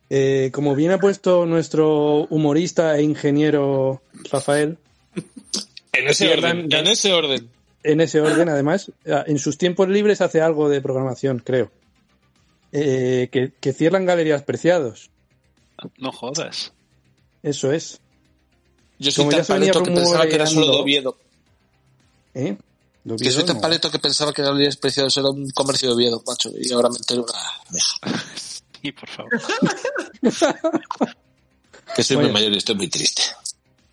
Eh, como bien ha puesto nuestro humorista e ingeniero Rafael, En ese orden. En ese orden. en ese orden, además, en sus tiempos libres hace algo de programación, creo. Eh, que, que cierran galerías preciados. no jodas. Eso es. Yo soy Como tan ya se venía paleto que pensaba que era solo de Oviedo. ¿Eh? Que soy tan paleto que pensaba que Gabriel Preciados era un comercio de Oviedo, macho. Y ahora me entero. Deja. Y por favor. Que soy muy mayor y estoy muy triste.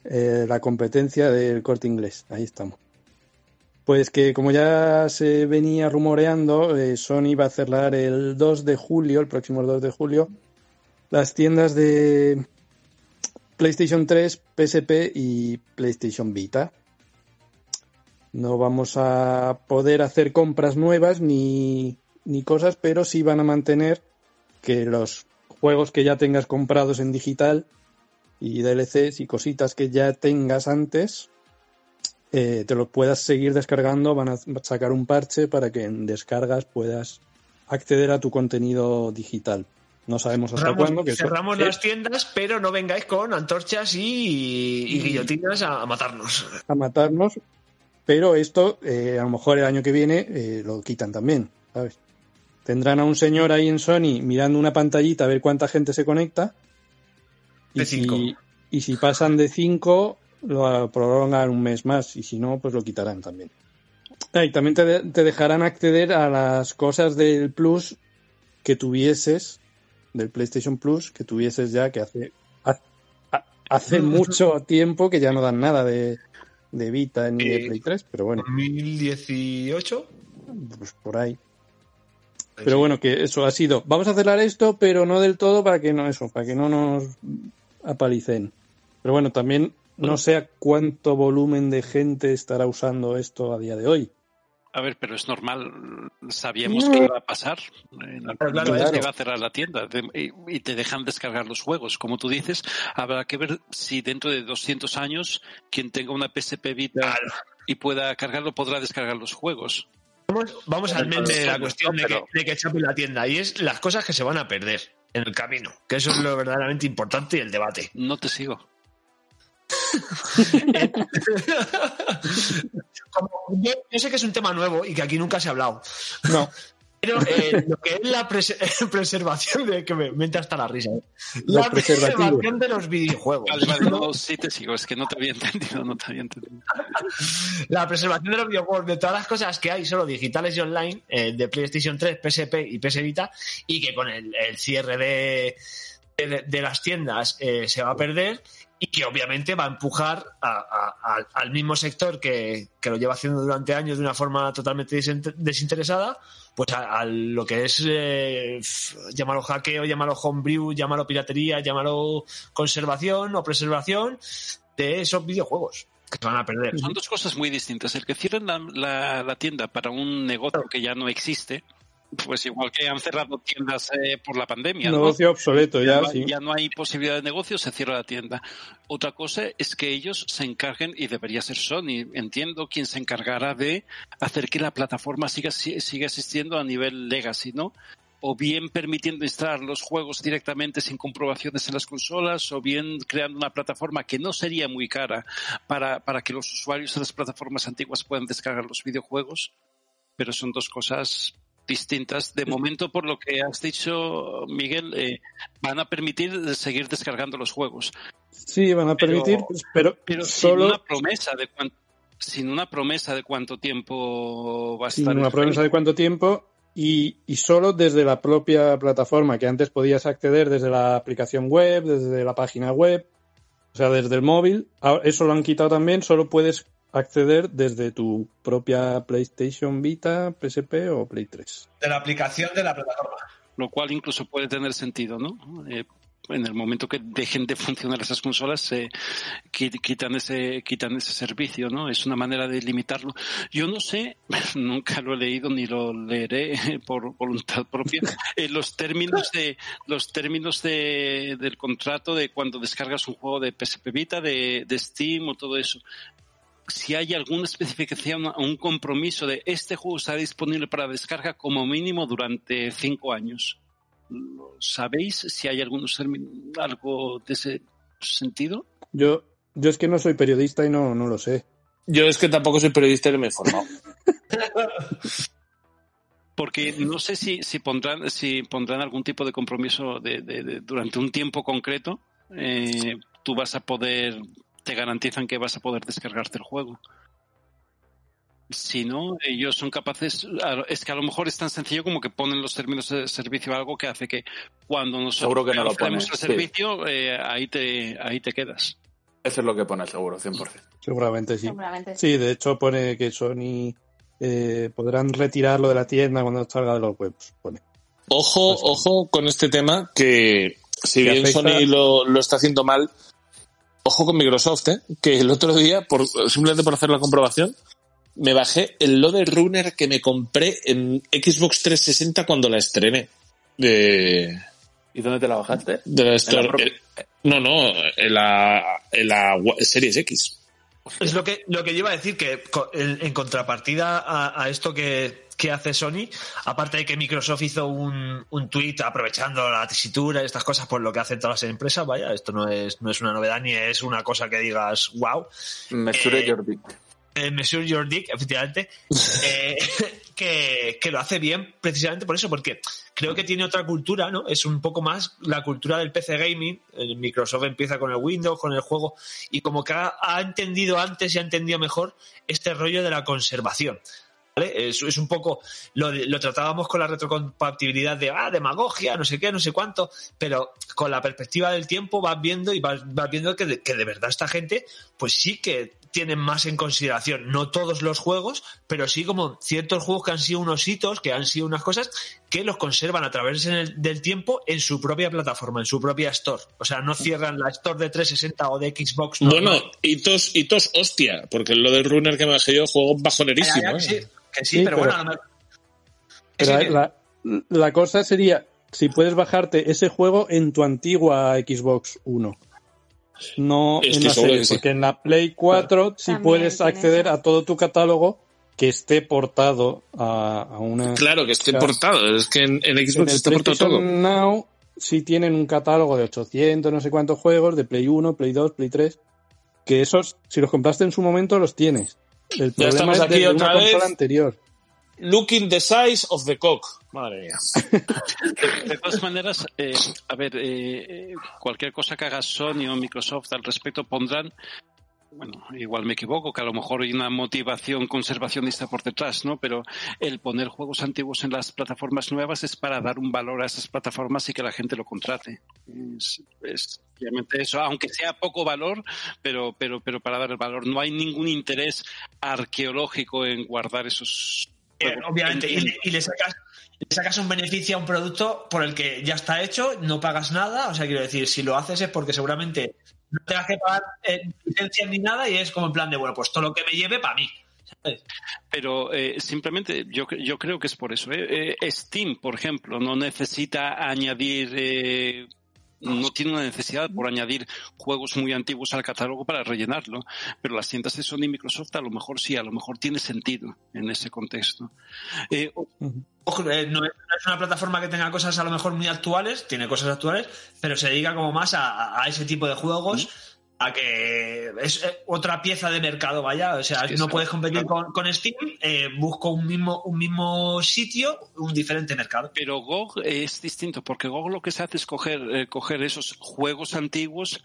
Eh, la competencia del corte inglés. Ahí estamos. Pues que como ya se venía rumoreando, eh, Sony va a cerrar el 2 de julio, el próximo 2 de julio, las tiendas de PlayStation 3, PSP y PlayStation Vita. No vamos a poder hacer compras nuevas ni, ni cosas, pero sí van a mantener que los juegos que ya tengas comprados en digital y DLCs y cositas que ya tengas antes, eh, te lo puedas seguir descargando, van a sacar un parche para que en descargas puedas acceder a tu contenido digital. No sabemos hasta Cerramos, cuándo. Que cerramos las tiendas, pero no vengáis con antorchas y, y guillotinas a, a matarnos. a matarnos, pero esto eh, a lo mejor el año que viene eh, lo quitan también, ¿sabes? Tendrán a un señor ahí en Sony mirando una pantallita a ver cuánta gente se conecta. Y, De cinco. si, y si pasan de 5, lo prolongan un mes más. Y si no, pues lo quitarán también. Ah, y también te, de- te dejarán acceder a las cosas del Plus que tuvieses, del PlayStation Plus, que tuvieses ya, que hace, ha- ha- hace mucho tiempo que ya no dan nada de, de Vita ni de Eh, Play 3, pero bueno, 2018. pues por ahí. Pero bueno, que eso ha sido. Vamos a acelerar esto, pero no del todo para que no eso, para que no nos apalicen. Pero bueno, también no sé a cuánto volumen de gente estará usando esto a día de hoy. A ver, pero es normal. Sabíamos No. que iba a pasar. En algún Claro, claro. se iba a cerrar la tienda y, te dejan descargar los juegos. Como tú dices, habrá que ver si dentro de 200 años quien tenga una PSP Vita Claro. y pueda cargarlo podrá descargar los juegos. Vamos, vamos al meme de la cuestión de que, de que chape la tienda y es las cosas que se van a perder en el camino, que eso es lo verdaderamente importante y el debate. No te sigo. Como- yo, yo sé que es un tema nuevo y que aquí nunca se ha hablado, No, pero eh, lo que es la pres- preservación de que me, me entra hasta la risa. ¿eh? La preservación de los videojuegos. Vale, vale, no, sí te sigo. Es que no te había entendido, no te había entendido. la preservación de los videojuegos, de todas las cosas que hay solo digitales y online, eh, de PlayStation 3, PSP y PS Vita, y que con el, el cierre de, de, de las tiendas eh, se va a perder y que obviamente va a empujar a- a- a- al mismo sector que, que lo lleva haciendo durante años de una forma totalmente desint- desinteresada, pues a, lo que es, eh, llámalo hackeo, llámalo homebrew, llámalo piratería, llámalo conservación o preservación de esos videojuegos que se van a perder. Son dos cosas muy distintas. El que cierren la, la- la tienda para un negocio que ya no existe, pues igual que han cerrado tiendas eh, por la pandemia. ¿no? negocio obsoleto ya, no, sí. ya no hay posibilidad de negocio, se cierra la tienda. Otra cosa es que ellos se encarguen, y debería ser Sony, entiendo, quien se encargará de hacer que la plataforma siga, si- siga existiendo a nivel legacy, ¿no? O bien permitiendo instalar los juegos directamente sin comprobaciones en las consolas, o bien creando una plataforma que no sería muy cara para, para que los usuarios de las plataformas antiguas puedan descargar los videojuegos. Pero son dos cosas distintas. De momento, por lo que has dicho, Miguel, eh, van a permitir seguir descargando los juegos, Sí, van a permitir, pero, pero sin solo una promesa de cuán- sin una promesa de cuánto tiempo va a sin estar. una el promesa de cuánto tiempo y, y solo desde la propia plataforma, que antes podías acceder desde la aplicación web, desde la página web, o sea, desde el móvil. Eso lo han quitado también, solo puedes acceder desde tu propia PlayStation Vita, PSP o Play 3. De la aplicación de la plataforma. lo cual incluso puede tener sentido, ¿no? Eh, en el momento que dejen de funcionar esas consolas, se qui- quitan ese quitan ese servicio, ¿no? Es una manera de limitarlo. Yo no sé, nunca lo he leído ni lo leeré por voluntad propia. eh, los términos de los términos de, del contrato de cuando descargas un juego de PSP Vita, de, de Steam o todo eso. Si hay alguna especificación o un compromiso de este juego está disponible para descarga como mínimo durante cinco años. ¿Lo ¿Sabéis si hay algunos términos, algo de ese sentido? Yo, yo es que no soy periodista y no, no lo sé. Yo es que tampoco soy periodista y no me he. Porque no sé si, si pondrán si pondrán algún tipo de compromiso de, de- de- durante un tiempo concreto. eh, tú vas a poder, te garantizan que vas a poder descargarte el juego. Si no, ellos son capaces, es que a lo mejor es tan sencillo como que ponen los términos de servicio algo que hace que cuando nosotros Seguro que no lo el sí. servicio, eh, ahí te ahí te quedas. Eso es lo que pone seguro, 100%. Seguramente sí. Seguramente Sí, de hecho pone que Sony eh, podrán retirarlo de la tienda cuando salga de los webs. Pone. Ojo, ojo con este tema que si Que bien afecta- Sony lo, lo está haciendo mal, ojo con Microsoft, ¿eh? que el otro día, por, simplemente por hacer la comprobación, me bajé el Loader Runner que me compré en Xbox 360 cuando la estrené. De, ¿Y dónde te la bajaste? de la En Store. la Eh, no, no, en la, en la Series X. Es lo que, lo que yo iba a decir, que en, en contrapartida a, a esto que, que hace Sony, aparte de que Microsoft hizo un, un tweet aprovechando la tesitura y estas cosas por lo que hacen todas las empresas, vaya, esto no es, no es una novedad ni es una cosa que digas, wow. Mesure Eh, your dick. eh, Mesure Your Dick, efectivamente, eh, que, que lo hace bien precisamente por eso, porque creo que tiene otra cultura, ¿no? Es un poco más la cultura del PC gaming. El Microsoft empieza con el Windows, con el juego, y como que ha, ha entendido antes y ha entendido mejor este rollo de la conservación. ¿Vale? Es, es un poco, lo, lo tratábamos con la retrocompatibilidad de, ah, demagogia, no sé qué, no sé cuánto, pero con la perspectiva del tiempo vas viendo y vas, vas viendo que de, que de verdad esta gente, pues sí que tienen más en consideración, no todos los juegos, pero sí como ciertos juegos que han sido unos hitos, que han sido unas cosas que los conservan a través del, del tiempo en su propia plataforma, en su propia store. O sea, no cierran la store de 360 o de Xbox. normal. Bueno, hitos, hitos hostia, porque lo del runner que me bajé yo, juego bajonerísimo. ¿eh? sí, que sí, Sí, pero, pero- bueno, a lo mejor- Pero Sí, que- la, la cosa sería si puedes bajarte ese juego en tu antigua Xbox 1. No Es en la serie, que sí. porque en la Play 4 sí También puedes acceder eso. a todo tu catálogo que esté portado a, a una... Claro, que esté Claro. portado. Es que en, en En Xbox el está portado todo. Now sí tienen un catálogo de 800, no sé cuántos juegos, de Play 1, Play 2, Play 3, que esos, si los compraste en su momento, los tienes. El Ya problema estamos es aquí desde otra una vez. anterior. Looking the size of the cock. Madre mía. De, de todas maneras, eh, a ver, eh, eh, cualquier cosa que haga Sony o Microsoft al respecto pondrán, bueno, igual me equivoco, que a lo mejor hay una motivación conservacionista por detrás, ¿no? Pero el poner juegos antiguos en las plataformas nuevas es para dar un valor a esas plataformas y que la gente lo contrate. Es, es obviamente eso, aunque sea poco valor, pero, pero, pero para dar el valor. No hay ningún interés arqueológico en guardar esos Eh, obviamente, y le sacas, le sacas un beneficio a un producto por el que ya está hecho, no pagas nada. O sea, quiero decir, si lo haces es porque seguramente no tengas que pagar eh, licencias ni nada y es como en plan de, bueno, pues todo lo que me lleve para mí. Pero eh, simplemente yo, yo creo que es por eso. ¿eh? Eh, Steam, por ejemplo, no necesita añadir, no tiene una necesidad por añadir juegos muy antiguos al catálogo para rellenarlo. Pero las tiendas de Sony y Microsoft a lo mejor sí, a lo mejor tiene sentido en ese contexto. Eh, Ojo, no, es, una plataforma que tenga cosas a lo mejor muy actuales, tiene cosas actuales, pero se dedica como más a, a ese tipo de juegos. A que es eh, otra pieza de mercado, vaya. O sea, no puedes competir con, con Steam, eh, busco un mismo, un mismo sitio, un diferente mercado. Pero GOG es distinto, porque GOG lo que se hace es coger, eh, coger esos juegos antiguos,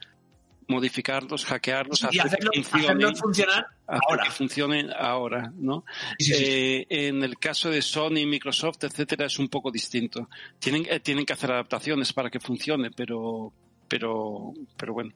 modificarlos, hackearlos, Y hacer hacerlo, que funcionen. funcionar hacer ahora. que funcionen ahora, ¿no? Sí, sí, sí. En el caso de Sony, Microsoft, etcétera, es un poco distinto. Tienen, tienen que hacer adaptaciones para que funcione, pero, pero, pero bueno,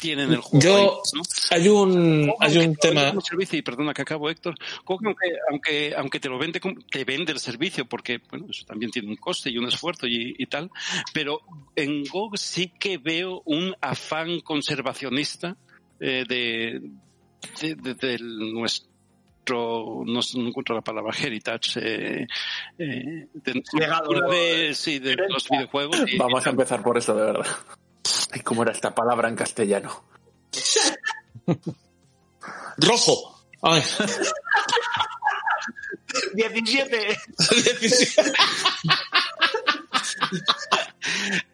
tienen el juego. Yo, ahí, ¿no? hay un, hay un tema. como servicio, y perdona que acabo, Héctor, aunque, aunque, aunque te lo vende, como- te vende el servicio, porque bueno, eso también tiene un coste y un esfuerzo y, y tal, pero en Go sí que veo un afán conservacionista eh, de, de, nuestro no, sé, no encuentro la palabra heritage eh, eh, de, Legado. de, sí, de los videojuegos y- Vamos a empezar por eso, de verdad. Ay, ¿cómo era esta palabra en castellano? Rojo. Ay. 17.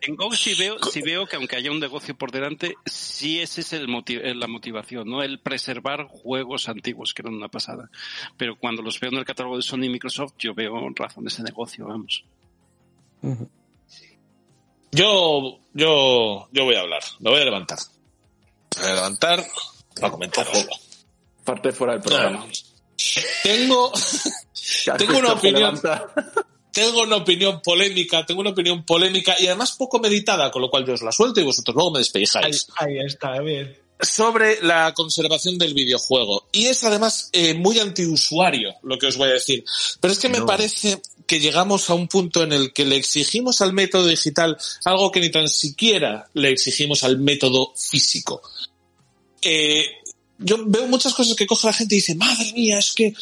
En Go sí veo, sí veo que aunque haya un negocio por delante, sí ese es el motiv- eh, la motivación, ¿no? El preservar juegos antiguos, que eran una pasada. Pero cuando los veo en el catálogo de Sony y Microsoft, yo veo razones de negocio, vamos. Yo, yo, yo voy a hablar. Me voy a levantar. Me voy a levantar para comentar algo. Parte fuera del programa. Tengo, tengo una opinión. tengo una opinión polémica, tengo una opinión polémica y además poco meditada, con lo cual yo os la suelto y vosotros luego me Ahí, despellejáis. ahí está, bien. sobre la conservación del videojuego. Y es además eh, muy antiusuario lo que os voy a decir. Pero es que me parece que llegamos a un punto en el que le exigimos al método digital algo que ni tan siquiera le exigimos al método físico. Eh, yo veo muchas cosas que coge la gente y dice, madre mía, es que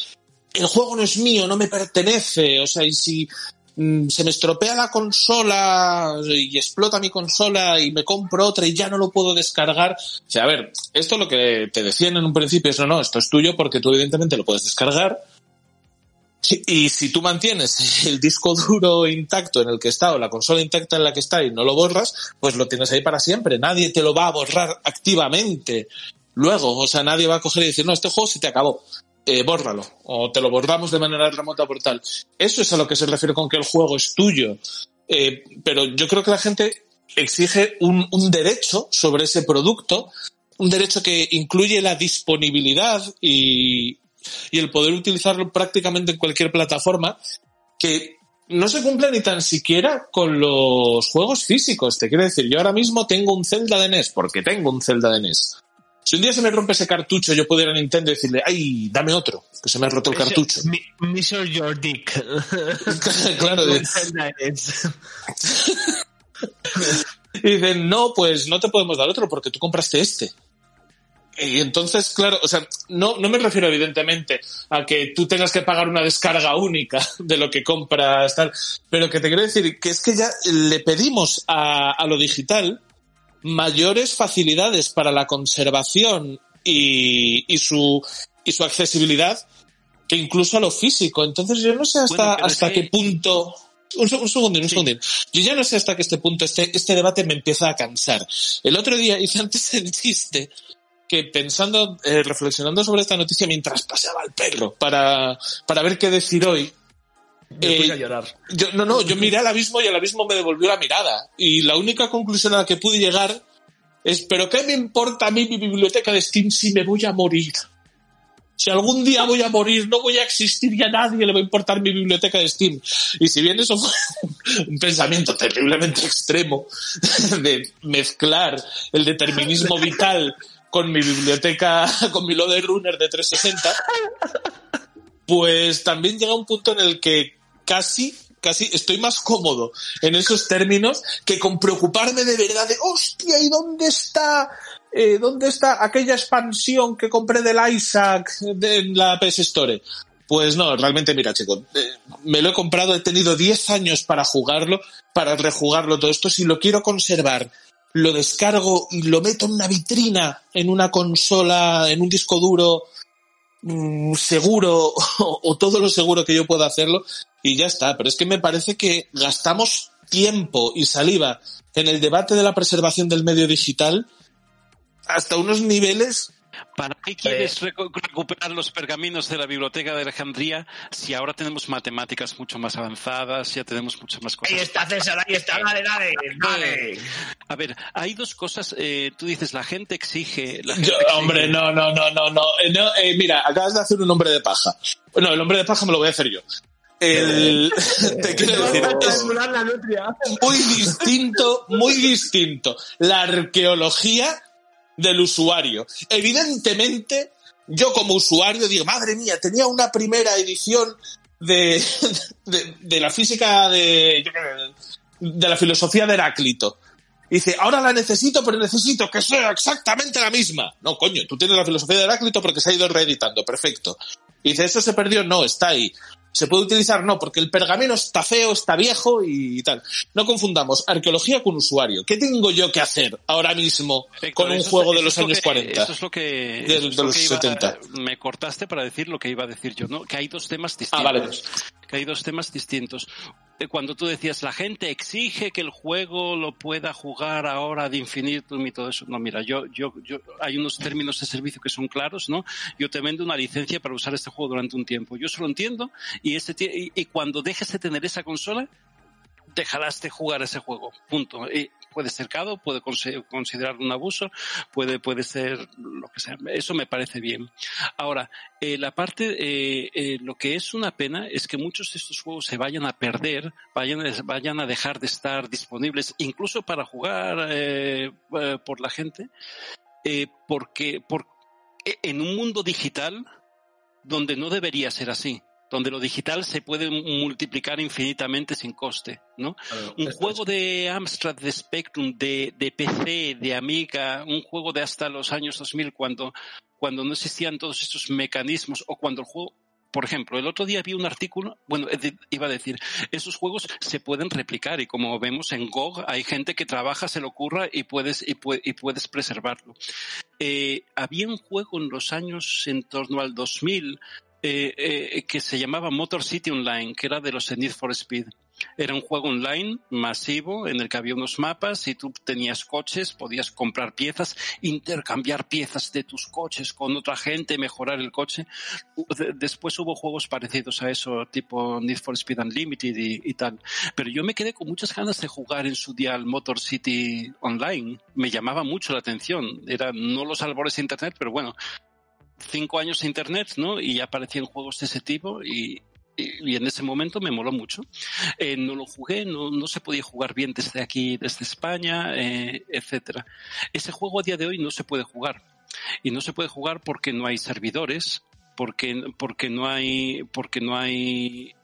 el juego no es mío, no me pertenece. O sea, y si mm, se me estropea la consola y explota mi consola y me compro otra y ya no lo puedo descargar. O sea, a ver, esto lo que te decían en un principio es, no, no, esto es tuyo porque tú evidentemente lo puedes descargar. Y si tú mantienes el disco duro intacto en el que está o la consola intacta en la que está y no lo borras, pues lo tienes ahí para siempre. Nadie te lo va a borrar activamente. Luego, o sea, nadie va a coger y decir, no, este juego se te acabó eh, bórralo o te lo borramos de manera remota por tal. Eso es a lo que se refiere con que el juego es tuyo. Eh, pero yo creo que la gente exige un, un derecho sobre ese producto, un derecho que incluye la disponibilidad y, y el poder utilizarlo prácticamente en cualquier plataforma que no se cumple ni tan siquiera con los juegos físicos. Te quiero decir, yo ahora mismo tengo un Zelda de NES, porque tengo un Zelda de NES. Si un día se me rompe ese cartucho, yo pudiera a Nintendo decirle, ay, dame otro, que se me ha roto el cartucho. Measure your dick. claro. de- y dicen, no, pues no te podemos dar otro porque tú compraste este. Y entonces, claro, o sea, no, no me refiero evidentemente a que tú tengas que pagar una descarga única de lo que compras, tal, pero que te quiero decir que es que ya le pedimos a, a lo digital mayores facilidades para la conservación y, y su, y su accesibilidad que incluso a lo físico. Entonces yo no sé hasta, Bueno, hasta qué punto... Un, un segundín, un segundín. Yo ya no sé hasta que este punto, este, este debate me empieza a cansar. El otro día hice antes el chiste que pensando, eh, reflexionando sobre esta noticia mientras paseaba al perro para, para ver qué decir hoy, Me Eh, a llorar. yo, no, no, yo miré al abismo y el abismo me devolvió la mirada. Y la única conclusión a la que pude llegar es, pero ¿qué me importa a mí mi biblioteca de Steam si me voy a morir? Si algún día voy a morir, no voy a existir y a nadie le va a importar mi biblioteca de Steam. Y si bien eso fue un pensamiento terriblemente extremo de mezclar el determinismo vital con mi biblioteca, con mi Loader Runner de 360, pues también llega un punto en el que casi, casi estoy más cómodo en esos términos que con preocuparme de verdad de, hostia, ¿y dónde está, eh, dónde está aquella expansión que compré del Isaac de en la PS Store? Pues no, realmente mira, chico, eh, me lo he comprado, he tenido 10 años para jugarlo, para rejugarlo todo esto, si lo quiero conservar, lo descargo y lo meto en una vitrina, en una consola, en un disco duro, mm, seguro o, o todo lo seguro que yo pueda hacerlo y ya está. Pero es que me parece que gastamos tiempo y saliva en el debate de la preservación del medio digital hasta unos niveles. ¿Para qué quieres recu- recuperar los pergaminos de la biblioteca de Alejandría si ahora tenemos matemáticas mucho más avanzadas, ya tenemos muchas más cosas? Ahí está César, ahí está, dale, dale, dale. A ver, hay dos cosas. eh, tú dices, la gente exige. La gente Yo- exige- hombre, no, no, no, no, no. Eh, no, eh, mira, acabas de hacer un hombre de paja. Bueno, el hombre de paja me lo voy a hacer yo. El, te quiero decir, es muy distinto, muy distinto. La arqueología del usuario. Evidentemente, yo como usuario digo, madre mía, tenía una primera edición de, de, la física de, de la filosofía de Heráclito. Dice, ahora la necesito, pero necesito que sea exactamente la misma. No, coño, tú tienes la filosofía de Heráclito porque se ha ido reeditando, perfecto. Dice, ¿eso se perdió? No, está ahí. ¿Se puede utilizar? No, porque el pergamino está feo, está viejo y tal. No confundamos arqueología con usuario. ¿Qué tengo yo que hacer ahora mismo con un juego de los años que- 40? Eso es lo que. De- los que iba- 70. Me cortaste para decir lo que iba a decir yo, ¿no? Que hay dos temas distintos. Ah, vale. Que hay dos temas distintos. Cuando tú decías, la gente exige que el juego lo pueda jugar ahora de infinitum y todo eso. No, mira, yo, yo, yo, hay unos términos de servicio que son claros, ¿no? Yo te vendo una licencia para usar este juego durante un tiempo. Yo eso lo entiendo y, este, y, y cuando dejes de tener esa consola, dejarás de jugar ese juego. Punto. Puede ser caro, puede considerar un abuso, puede, puede ser lo que sea. Eso me parece bien. Ahora, eh, la parte, eh, eh, lo que es una pena es que muchos de estos juegos se vayan a perder, vayan, vayan a dejar de estar disponibles, incluso para jugar por la gente, porque por, eh, en un mundo digital donde no debería ser así donde lo digital se puede multiplicar infinitamente sin coste, ¿no? un juego de Amstrad, de Spectrum, de, de PC, de Amiga, un juego de hasta los años 2000 cuando, cuando no existían todos estos mecanismos o cuando el juego por ejemplo, el otro día vi un artículo, bueno, iba a decir, esos juegos se pueden replicar y como vemos en GOG hay gente que trabaja, se le ocurra y puedes, y, pue- y puedes preservarlo. Eh, había un juego en los años en torno al 2000 eh, eh, que se llamaba Motor City Online, que era de los Need for Speed. Era un juego online masivo en el que había unos mapas y tú tenías coches, podías comprar piezas, intercambiar piezas de tus coches con otra gente, mejorar el coche. Después hubo juegos parecidos a eso, tipo Need for Speed Unlimited y, y tal. Pero yo me quedé con muchas ganas de jugar en su día al Motor City Online. Me llamaba mucho la atención. Eran no los albores de Internet, pero bueno, cinco años de Internet, ¿no? Y ya aparecían juegos de ese tipo y, y en ese momento me moló mucho. Eh, no lo jugué, no, no se podía jugar bien desde aquí, desde España, eh, etcétera. Ese juego a día de hoy no se puede jugar. Y no se puede jugar porque no hay servidores, porque, porque no hay, porque no hay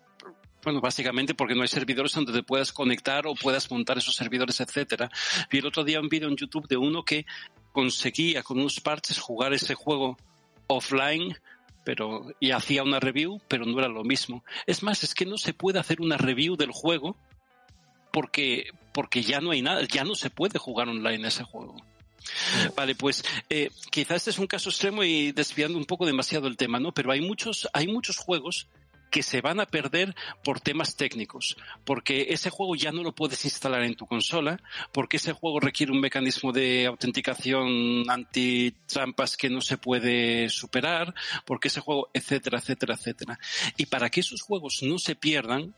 bueno, básicamente porque no hay servidores donde te puedas conectar o puedas montar esos servidores, etcétera. Vi el otro día un vídeo en YouTube de uno que conseguía con unos parches jugar ese juego offline, pero y hacía una review, pero no era lo mismo. Es más, es que no se puede hacer una review del juego porque porque ya no hay nada, ya no se puede jugar online ese juego. Vale, pues eh, quizás este es un caso extremo y desviando un poco demasiado el tema, ¿no? Pero hay muchos, hay muchos juegos que se van a perder por temas técnicos, porque ese juego ya no lo puedes instalar en tu consola, porque ese juego requiere un mecanismo de autenticación anti-trampas que no se puede superar, porque ese juego, etcétera, etcétera, etcétera. Y para que esos juegos no se pierdan,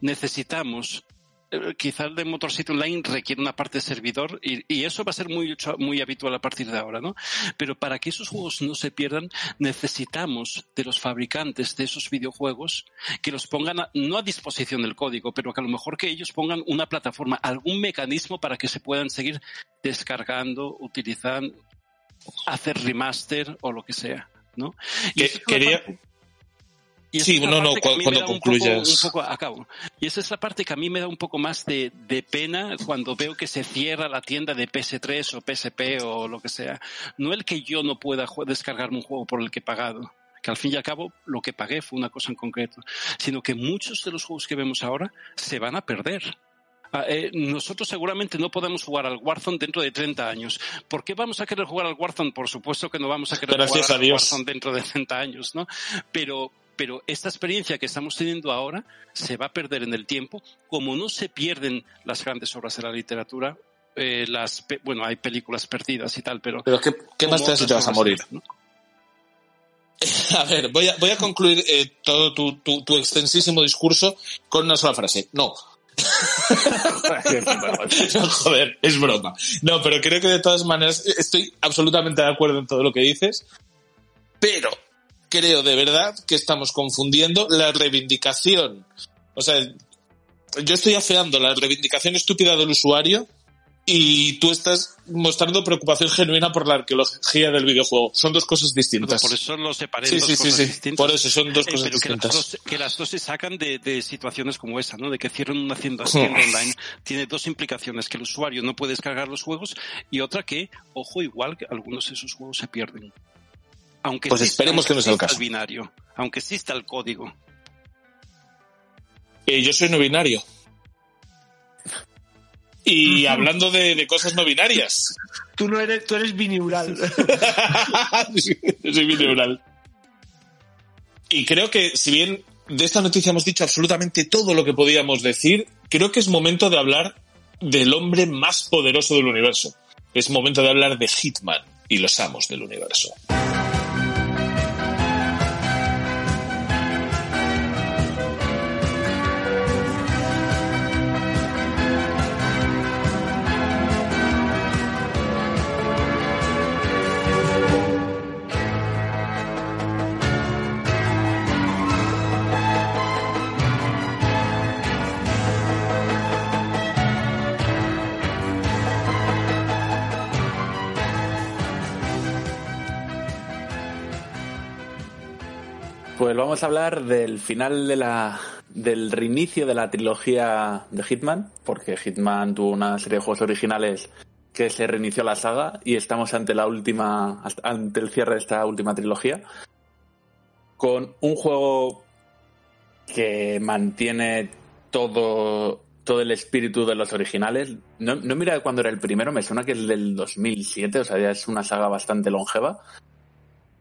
necesitamos eh, quizá el de Motor City Online requiere una parte de servidor y, y eso va a ser muy, muy habitual a partir de ahora, ¿no? Pero para que esos juegos no se pierdan, necesitamos de los fabricantes de esos videojuegos que los pongan a- no a disposición del código, pero que a lo mejor que ellos pongan una plataforma, algún mecanismo para que se puedan seguir descargando, utilizando, hacer remaster o lo que sea, ¿no? Y Que- quería- parte- y Sí, no, no, cu- cuando un concluyas. poco- un poco a cabo. Y esa es la parte que a mí me da un poco más de, de pena cuando veo que se cierra la tienda de PS3 o PSP o lo que sea. No el que yo no pueda descargarme un juego por el que he pagado, que al fin y al cabo lo que pagué fue una cosa en concreto, sino que muchos de los juegos que vemos ahora se van a perder. Ah, eh, nosotros seguramente no podemos jugar al Warzone dentro de 30 años. ¿Por qué vamos a querer jugar al Warzone? Por supuesto que no vamos a querer Gracias jugar al. Warzone dentro de 30 años, ¿no? Pero, pero esta experiencia que estamos teniendo ahora se va a perder en el tiempo, como no se pierden las grandes obras de la literatura. eh, las pe- bueno hay películas perdidas y tal pero Pero ¿qué, qué más te te vas a morir? ¿no? A ver, voy a, voy a concluir eh, todo tu, tu, tu extensísimo discurso con una sola frase. No. No, joder, es broma. No, pero creo que de todas maneras estoy absolutamente de acuerdo en todo lo que dices, pero creo de verdad que estamos confundiendo la reivindicación. O sea, yo estoy afeando la reivindicación estúpida del usuario y tú estás mostrando preocupación genuina por la arqueología del videojuego. Son dos cosas distintas. por eso lo separé Sí, dos sí, sí, cosas sí. distintas. Por eso son dos Eh, cosas pero que las, distintas. dos, que las dos se sacan de, de situaciones como esa, ¿no? De que cierran una tienda, tienda online. Tiene dos implicaciones, que el usuario no puede descargar los juegos y otra que, ojo, igual que algunos de esos juegos se pierden. Aunque Pues exista- esperemos que no sea el caso. binario, aunque exista el código. Eh, yo soy no binario. Y hablando de, de cosas no binarias. Tú no eres, tú eres bineural. Yo soy bineural. Y creo que, si bien de esta noticia hemos dicho absolutamente todo lo que podíamos decir, creo que es momento de hablar del hombre más poderoso del universo. Es momento de hablar de Hitman y los amos del universo. Pues vamos a hablar del final de la del reinicio de la trilogía de Hitman, porque Hitman tuvo una serie de juegos originales que se reinició la saga y estamos ante la última ante el cierre de esta última trilogía. con un juego que mantiene todo, todo el espíritu de los originales. No, no mira cuándo era el primero, me suena que es del 2007, o sea, ya es una saga bastante longeva.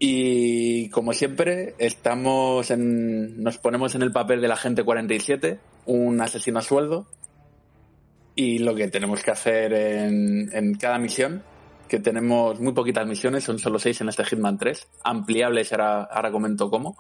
Y como siempre, estamos en, nos ponemos en el papel del agente 47, un asesino a sueldo, y lo que tenemos que hacer en, en cada misión, que tenemos muy poquitas misiones, son solo seis en este Hitman 3, ampliables, ahora, ahora comento cómo.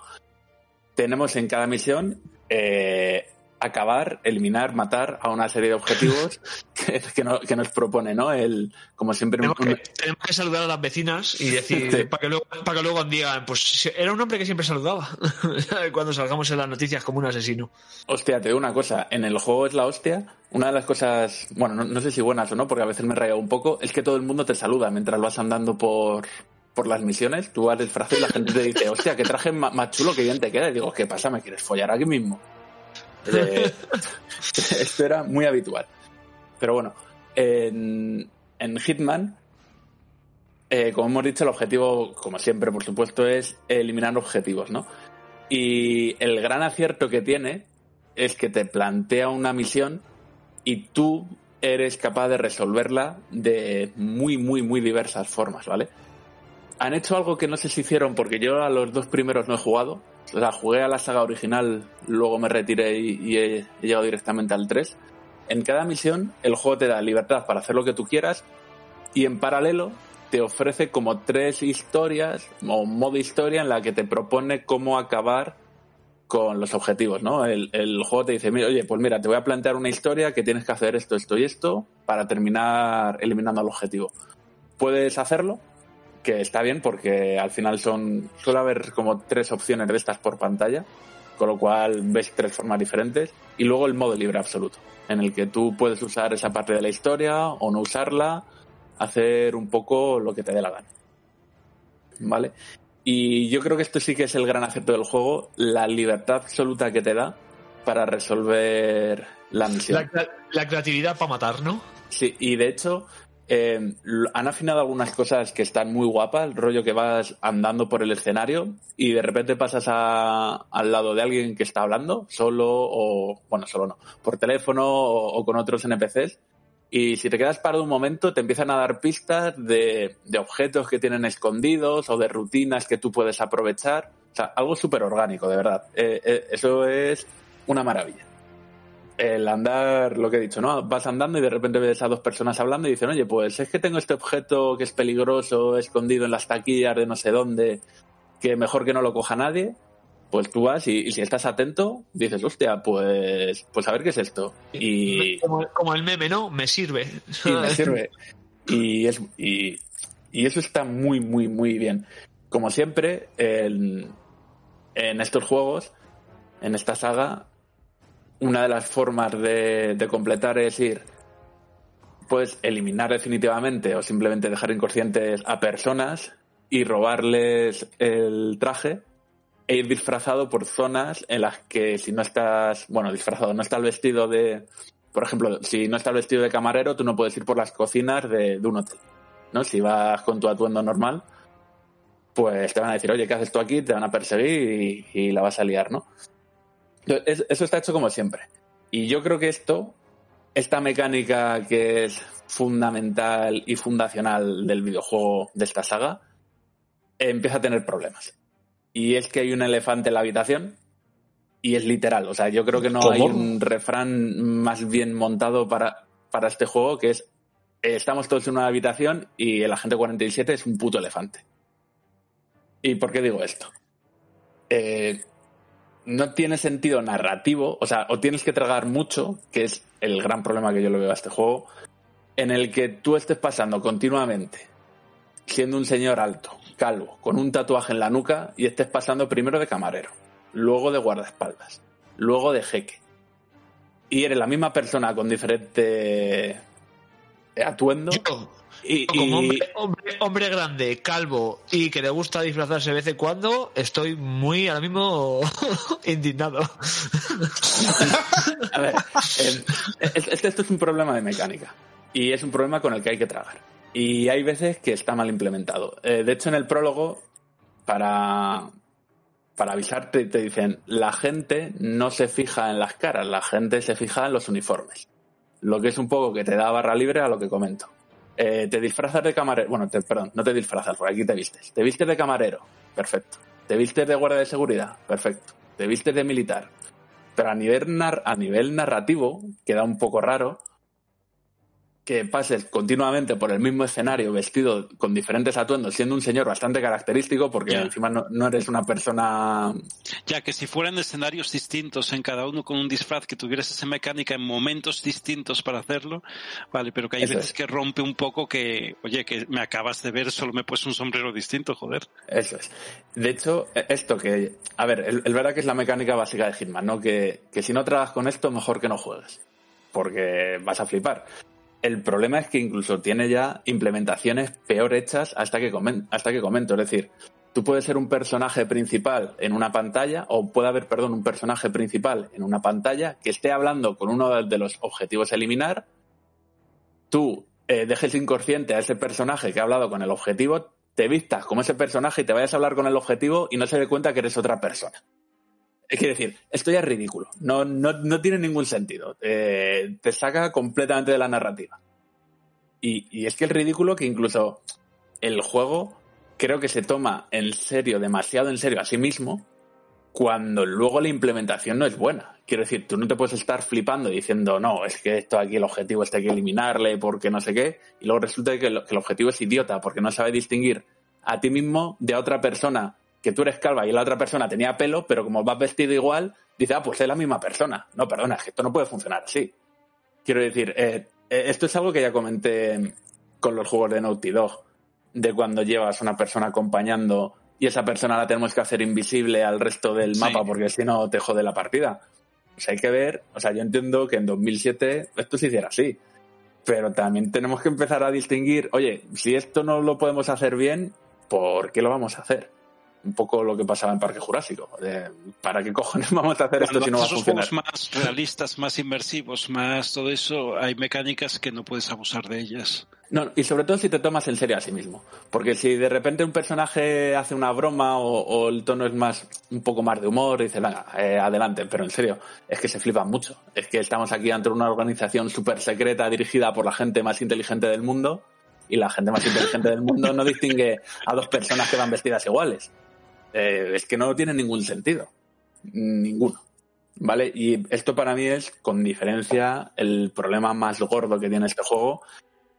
Tenemos en cada misión eh, acabar, eliminar, matar a una serie de objetivos que, que, no- que nos propone, ¿no? El, como siempre, un- Tenemos que, tenemos que saludar a las vecinas y decir, Sí. para, que luego, para que luego digan, pues era un hombre que siempre saludaba. Cuando salgamos en las noticias como un asesino. Hostia, te digo una cosa, en el juego es la hostia. Una de las cosas, bueno, no, no sé si buenas o no, porque a veces me raya un poco, es que todo el mundo te saluda mientras vas andando por, por las misiones. Tú vas disfrazado y la gente te dice, hostia, qué traje más chulo que bien te queda. Y digo, ¿qué pasa? ¿Me quieres follar aquí mismo? Eh, esto era muy habitual. Pero bueno, en, Hitman, eh, como hemos dicho, el objetivo, como siempre, por supuesto, es eliminar objetivos, ¿no? Y el gran acierto que tiene es que te plantea una misión y tú eres capaz de resolverla de muy, muy, muy diversas formas, ¿vale? Han hecho algo que no sé si hicieron porque yo a los dos primeros no he jugado. Sea, jugué a la saga original, luego me retiré y, y he, llegado directamente al 3. En cada misión el juego te da libertad para hacer lo que tú quieras y en paralelo te ofrece como tres historias o modo historia en la que te propone cómo acabar con los objetivos, ¿no? El, el juego te dice, mira, oye, pues mira, te voy a plantear una historia que tienes que hacer esto, esto y esto para terminar eliminando el objetivo. Puedes hacerlo, que está bien porque al final son suele haber como tres opciones de estas por pantalla, con lo cual ves tres formas diferentes y luego el modo libre absoluto, en el que tú puedes usar esa parte de la historia o no usarla, hacer un poco lo que te dé la gana. ¿Vale? Y yo creo que esto sí que es el gran acierto del juego, la libertad absoluta que te da para resolver la misión. La, la creatividad para matar, ¿no? Sí, y de hecho eh, han afinado algunas cosas que están muy guapas, el rollo que vas andando por el escenario y de repente pasas a- al lado de alguien que está hablando, solo o, bueno, solo no, por teléfono o, con otros NPCs. Y si te quedas parado un momento, te empiezan a dar pistas de, de objetos que tienen escondidos o de rutinas que tú puedes aprovechar. O sea, algo súper orgánico, de verdad. Eh, eh, eso es una maravilla el andar, lo que he dicho, ¿no? Vas andando y de repente ves a dos personas hablando y dicen, oye, pues es que tengo este objeto que es peligroso, escondido en las taquillas de no sé dónde, que mejor que no lo coja nadie. Pues tú vas y, y si estás atento, dices, hostia, pues, pues a ver qué es esto. Y, Como, como el meme, ¿no? Me sirve. y me sirve. Y, es, y, y eso está muy, muy, muy bien. Como siempre, en, en estos juegos, en esta saga, una de las formas de, completar es ir, pues eliminar definitivamente o simplemente dejar inconscientes a personas y robarles el traje e ir disfrazado por zonas en las que si no estás, bueno, disfrazado, no estás vestido de, por ejemplo, si no estás vestido de camarero, tú no puedes ir por las cocinas de, de ¿no? Si vas con tu atuendo normal, pues te van a decir, oye, ¿qué haces tú aquí? Te van a perseguir y la vas a liar, ¿no? Entonces, Eso está hecho como siempre. Y yo creo que esto, esta mecánica que es fundamental y fundacional del videojuego de esta saga, empieza a tener problemas. Y es que hay un elefante en la habitación y es literal. O sea, yo creo que no ¿Cómo? hay un refrán más bien montado para, para este juego que es eh, estamos todos en una habitación y el agente 47 es un puto elefante. ¿Y por qué digo esto? Eh, no tiene sentido narrativo, o sea, o tienes que tragar mucho, que es el gran problema que yo le veo a este juego, en el que tú estés pasando continuamente siendo un señor alto, calvo, con un tatuaje en la nuca y estés pasando primero de camarero, luego de guardaespaldas, luego de jeque. Y eres la misma persona con diferente atuendo. Y, como y- hombre, hombre, hombre grande, calvo y que le gusta disfrazarse de vez en cuando, estoy muy ahora mismo indignado. A ver, eh, es- es- esto es un problema de mecánica y es un problema con el que hay que tragar. Y hay veces que está mal implementado. Eh, de hecho, en el prólogo, para, para avisarte te dicen, la gente no se fija en las caras, la gente se fija en los uniformes. Lo que es un poco que te da barra libre a lo que comento. Eh, te disfrazas de camarero, bueno, te- perdón, no te disfrazas, por aquí te vistes. Te vistes de camarero, perfecto. Te vistes de guardia de seguridad, perfecto. Te vistes de militar. Pero a nivel, nar- a nivel narrativo queda un poco raro que pases continuamente por el mismo escenario vestido con diferentes atuendos, siendo un señor bastante característico, porque Ya. encima no, no eres una persona Ya que si fueran escenarios distintos, en cada uno con un disfraz, que tuvieras esa mecánica en momentos distintos para hacerlo, vale, pero que hay Eso veces es. que rompe un poco que, oye, que me acabas de ver, solo me he puesto un sombrero distinto, joder. Eso es. De hecho, e- esto que, a ver, el, el verdad que es la mecánica básica de Hitman, ¿no? Que, que si no trabajas con esto, mejor que no juegues. Porque vas a flipar. El problema es que incluso tiene ya implementaciones peor hechas hasta que, hasta que comento. Es decir, tú puedes ser un personaje principal en una pantalla, o puede haber, perdón, un personaje principal en una pantalla que esté hablando con uno de los objetivos a eliminar, tú eh, dejes inconsciente a ese personaje que ha hablado con el objetivo, te vistas como ese personaje y te vayas a hablar con el objetivo y no se dé cuenta que eres otra persona. Es decir, esto ya es ridículo. No, no, no tiene ningún sentido. Eh, te saca completamente de la narrativa. Y, y es que el ridículo que incluso el juego creo que se toma en serio, demasiado en serio a sí mismo, cuando luego la implementación no es buena. Quiero decir, tú no te puedes estar flipando diciendo, no, es que esto aquí el objetivo hay que eliminarle porque no sé qué, y luego resulta que, que el objetivo es idiota porque no sabe distinguir a ti mismo de a otra persona, que tú eres calva y la otra persona tenía pelo, pero como vas vestido igual, dice, ah, pues es la misma persona. No, perdona, es que esto no puede funcionar así. Quiero decir, eh, eh, esto es algo que ya comenté con los juegos de Naughty Dog, de cuando llevas una persona acompañando y esa persona la tenemos que hacer invisible al resto del Sí. mapa porque si no te jode la partida. O sea, hay que ver, o sea, yo entiendo que en 2007 esto se hiciera así, pero también tenemos que empezar a distinguir, oye, si esto no lo podemos hacer bien, ¿por qué lo vamos a hacer? Un poco lo que pasaba en Parque Jurásico. de, ¿Para qué cojones vamos a hacer esto si no va a funcionar? juegos más realistas, más inmersivos, más todo eso, hay mecánicas que no puedes abusar de ellas. No, y sobre todo si te tomas en serio a sí mismo. Porque si de repente un personaje hace una broma o, o el tono es más un poco más de humor, y dice, venga, eh, adelante. Pero en serio, es que se flipan mucho. Es que estamos aquí ante una organización súper secreta dirigida por la gente más inteligente del mundo y la gente más inteligente del mundo no distingue a dos personas que van vestidas iguales. Eh, es que no tiene ningún sentido. Ninguno. ¿Vale? Y esto para mí es, con diferencia, el problema más gordo que tiene este juego,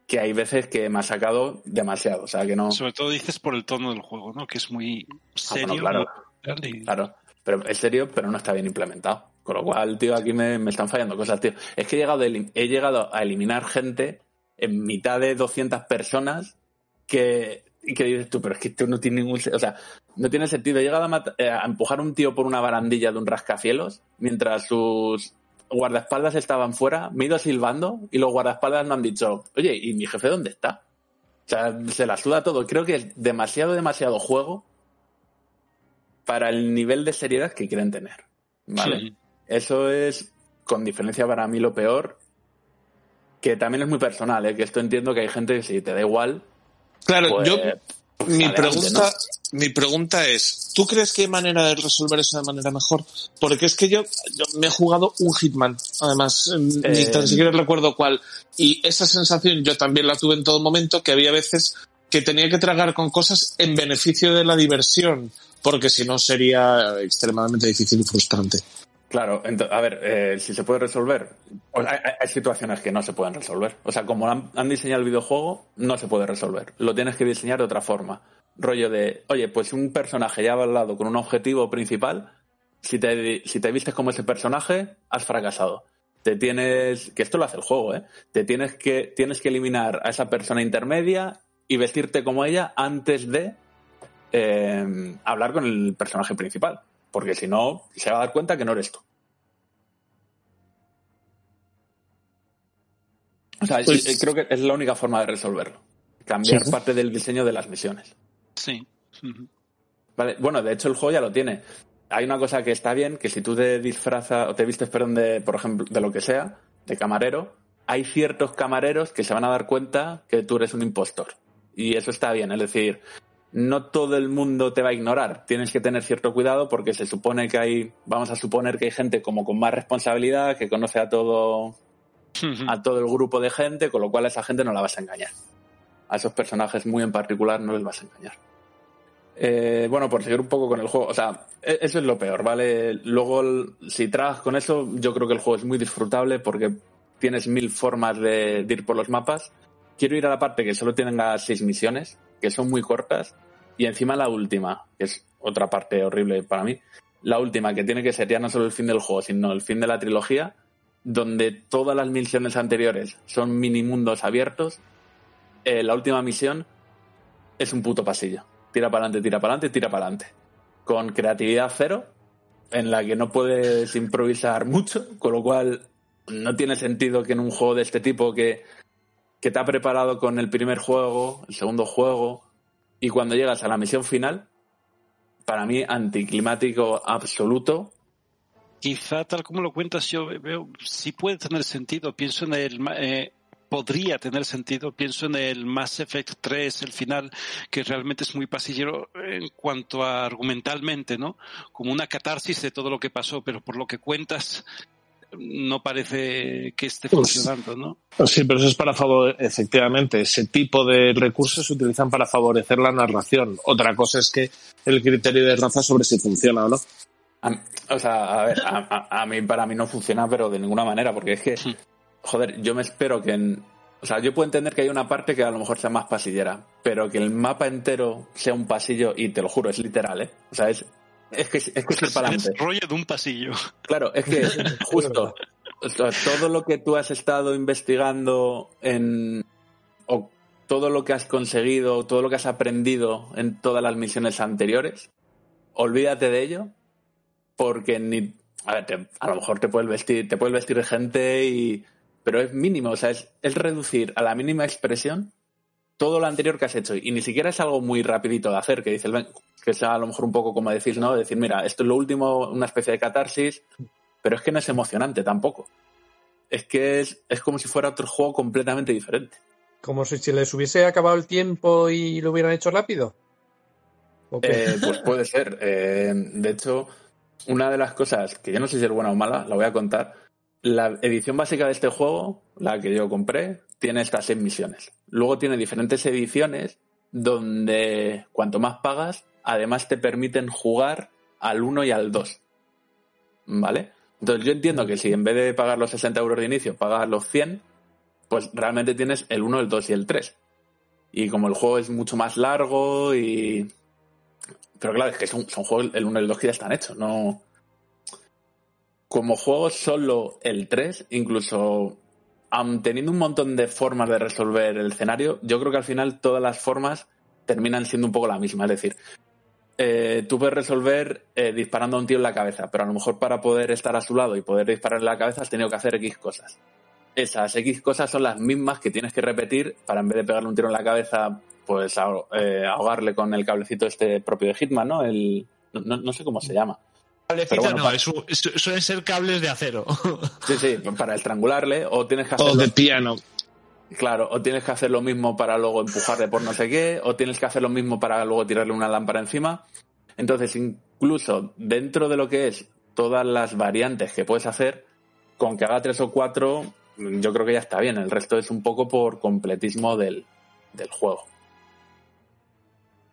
que hay veces que me ha sacado demasiado. O sea, que no. Sobre todo dices por el tono del juego, ¿no? Que es muy Ah, serio. bueno, claro. y- Claro. Pero es serio, pero no está bien implementado. Con lo cual, tío, aquí me, me están fallando cosas, tío. Es que he llegado, he llegado a eliminar gente en mitad de 200 personas que, y que dices tú, pero es que esto no tiene ningún... O sea, no tiene sentido. He llegado a, eh, a empujar a un tío por una barandilla de un rascacielos mientras sus guardaespaldas estaban fuera, me he ido silbando y los guardaespaldas me han dicho, oye, ¿y mi jefe dónde está? O sea, se la suda todo. Creo que es demasiado, demasiado juego para el nivel de seriedad que quieren tener. ¿Vale? Sí. Eso es, con diferencia para mí, lo peor. Que también es muy personal, ¿eh? que esto entiendo que hay gente que si te da igual. Claro, pues, yo pues mi pregunta, mi pregunta es, ¿tú crees que hay manera de resolver eso de manera mejor? Porque es que yo, yo me he jugado un Hitman, además, ni Eh, tan siquiera recuerdo cuál. Y esa sensación yo también la tuve en todo momento, que había veces que tenía que tragar con cosas en beneficio de la diversión, porque si no sería extremadamente difícil y frustrante. Claro, a ver, eh, si se puede resolver. hay, situaciones que no se pueden resolver. O sea, como han, han diseñado el videojuego, no se puede resolver. Lo tienes que diseñar de otra forma. Rollo de, oye, pues un personaje ya ha hablado con un objetivo principal. Si te, si te vistes como ese personaje, has fracasado. Te tienes, que esto lo hace el juego, ¿eh? Te tienes que, tienes que eliminar a esa persona intermedia y vestirte como ella antes de eh, hablar con el personaje principal. Porque si no, se va a dar cuenta que no eres tú. O sea, Pues- eh, creo que es la única forma de resolverlo. Cambiar Sí. parte del diseño de las misiones. Sí. Vale, bueno, de hecho el juego ya lo tiene. Hay una cosa que está bien, que si tú te disfrazas o te vistes, perdón, de, por ejemplo, de lo que sea, de camarero, hay ciertos camareros que se van a dar cuenta que tú eres un impostor. Y eso está bien, es decir, no todo el mundo te va a ignorar. Tienes que tener cierto cuidado porque se supone que hay, vamos a suponer que hay gente como con más responsabilidad, que conoce a todo, a todo el grupo de gente, con lo cual a esa gente no la vas a engañar. A esos personajes muy en particular no les vas a engañar. Eh, bueno, por seguir un poco con el juego, o sea, e- eso es lo peor, ¿vale? Luego, si trabajas con eso, yo creo que el juego es muy disfrutable porque tienes mil formas de, de ir por los mapas. Quiero ir a la parte que solo tenga seis misiones, que son muy cortas, y encima la última, que es otra parte horrible para mí, la última, que tiene que ser ya no solo el fin del juego, sino el fin de la trilogía, donde todas las misiones anteriores son mini mundos abiertos, eh, la última misión es un puto pasillo. Tira para adelante, tira para adelante, tira para adelante. Con creatividad cero, en la que no puedes improvisar mucho, con lo cual no tiene sentido que en un juego de este tipo que, que te ha preparado con el primer juego, el segundo juego, y cuando llegas a la misión final, para mí anticlimático absoluto. Quizá tal como lo cuentas, yo veo, sí puede tener sentido. Pienso en el, eh, podría tener sentido. Pienso en el Mass Effect 3, el final, que realmente es muy pasillero en cuanto a argumentalmente, ¿no? Como una catarsis de todo lo que pasó, pero por lo que cuentas, no parece que esté Pues- funcionando, ¿no? Sí, pero eso es para favorecer, efectivamente, ese tipo de recursos se utilizan para favorecer la narración. Otra cosa es que el criterio de raza sobre si funciona o no. A- o sea, a ver, a, a- a mí para mí no funciona, pero de ninguna manera, porque es que, joder, yo me espero que en... O sea, yo puedo entender que hay una parte que a lo mejor sea más pasillera, pero que el mapa entero sea un pasillo, y te lo juro, es literal, ¿eh? O sea, es, es que es, que es ir para Es rollo de un pasillo. Claro, es que justo o todo lo que tú has estado investigando en o todo lo que has conseguido, todo lo que has aprendido en todas las misiones anteriores, olvídate de ello porque ni a ver, te- a lo mejor te puedes vestir, te puedes vestir de gente y pero es mínimo, o sea, es, es reducir a la mínima expresión todo lo anterior que has hecho y ni siquiera es algo muy rapidito de hacer, que dices, "Ven", que sea a lo mejor un poco como decir, ¿no? Decir, mira, esto es lo último, una especie de catarsis, pero es que no es emocionante tampoco. Es que es, es como si fuera otro juego completamente diferente. Como si se les hubiese acabado el tiempo y lo hubieran hecho rápido. Eh, pues puede ser. Eh, de hecho, una de las cosas que yo no sé si es buena o mala, la voy a contar. La edición básica de este juego, la que yo compré, tiene estas seis misiones. Luego tiene diferentes ediciones donde cuanto más pagas, además te permiten jugar al 1 y al 2. ¿Vale? Entonces yo entiendo que si en vez de pagar los 60 euros de inicio, pagas los 100, pues realmente tienes el 1, el 2 y el 3. Y como el juego es mucho más largo y... Pero claro, es que son, son juegos, el 1 y el 2 que ya están hechos, no... Como juego solo el 3, incluso teniendo un montón de formas de resolver el escenario, yo creo que al final todas las formas terminan siendo un poco la misma. Es decir, eh, tú puedes resolver eh, disparando a un tío en la cabeza, pero a lo mejor para poder estar a su lado y poder dispararle en la cabeza has tenido que hacer X cosas. Esas X cosas son las mismas que tienes que repetir para en vez de pegarle un tiro en la cabeza, pues eh, ahogarle con el cablecito este propio de Hitman, ¿no? El, no, no sé cómo se llama. Cablecito bueno, no, pa- es un- es- suelen ser cables de acero. Sí, sí, para estrangularle o tienes que hacer O de piano. Claro, o tienes que hacer lo mismo para luego empujarle por no sé qué, o tienes que hacer lo mismo para luego tirarle una lámpara encima. Entonces, incluso dentro de lo que es todas las variantes que puedes hacer, con que haga tres o cuatro, yo creo que ya está bien. El resto es un poco por completismo del, del juego.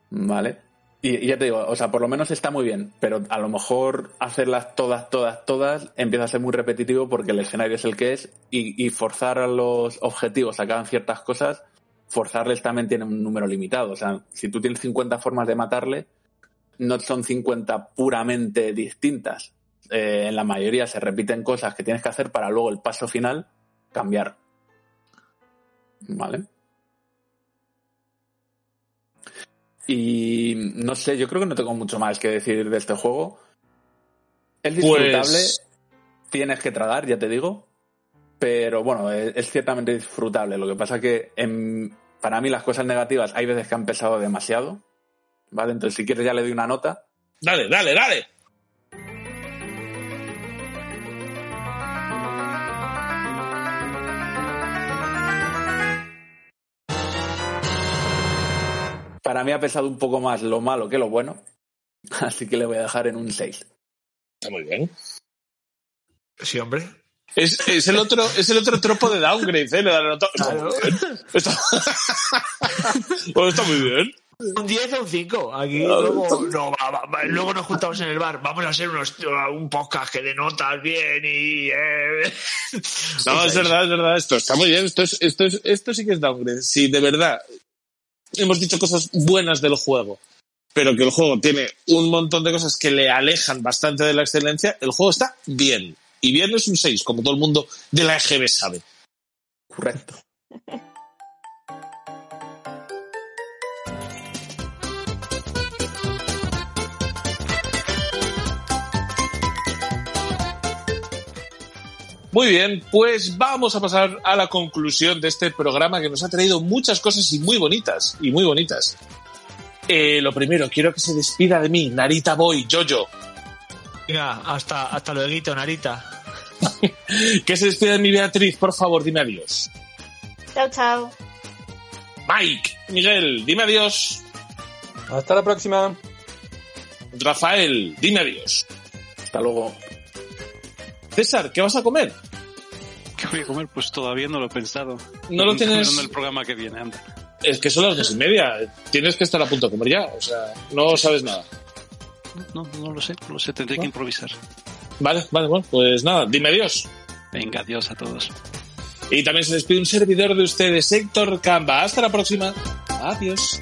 ¿Vale? Y, ya te digo, o sea, por lo menos está muy bien, pero a lo mejor hacerlas todas, todas, todas empieza a ser muy repetitivo porque el escenario es el que es y, y forzar a los objetivos a que hagan ciertas cosas, forzarles también tiene un número limitado. O sea, si tú tienes 50 formas de matarle, no son 50 puramente distintas. Eh, en la mayoría se repiten cosas que tienes que hacer para luego el paso final cambiar. ¿Vale? Y no sé, yo creo que no tengo mucho más que decir de este juego. Es disfrutable, Pues- tienes que tragar, ya te digo. Pero bueno, es, es ciertamente disfrutable. Lo que pasa que en- para mí las cosas negativas hay veces que han pesado demasiado. ¿Vale? Entonces, si quieres, ya le doy una nota. Dale, dale, dale. Para mí ha pesado un poco más lo malo que lo bueno. Así que le voy a dejar en un 6. Está muy bien. Sí, hombre. Es, es el otro, es el otro tropo de downgrade, ¿eh? Le Claro. Está... Bueno, está muy bien. Un 10 o un 5. Aquí Claro. luego, no, va, va, va, luego nos juntamos en el bar. Vamos a hacer unos, un podcast que de notas bien y. eh. No, es verdad, es verdad. Esto está muy bien. Esto, es, esto, es, esto sí que es downgrade. Si de verdad hemos dicho cosas buenas del juego, pero que el juego tiene un montón de cosas que le alejan bastante de la excelencia, el juego está bien. Y bien es un 6, como todo el mundo de la EGB sabe. Correcto. Muy bien, pues vamos a pasar a la conclusión de este programa que nos ha traído muchas cosas y muy bonitas, y muy bonitas. Eh, lo primero, quiero que se despida de mí, Narita Boy, Jojo. Venga, hasta, hasta luego, Narita. Que se despida de mi Beatriz, por favor, dime adiós. Chao, chao. Mike, Miguel, dime adiós. Hasta la próxima. Rafael, dime adiós. Hasta luego. César, ¿qué vas a comer? ¿Qué voy a comer? Pues todavía no lo he pensado. No lo tienes- En el programa que viene, anda. Es que son las dos y media. Tienes que estar a punto de comer ya. O sea, no sabes nada. No, no lo sé, no lo sé, tendré que improvisar. Vale, vale, bueno, pues nada, dime adiós. Venga, adiós a todos. Y también se despide un servidor de ustedes, Héctor Camba. Hasta la próxima. Adiós.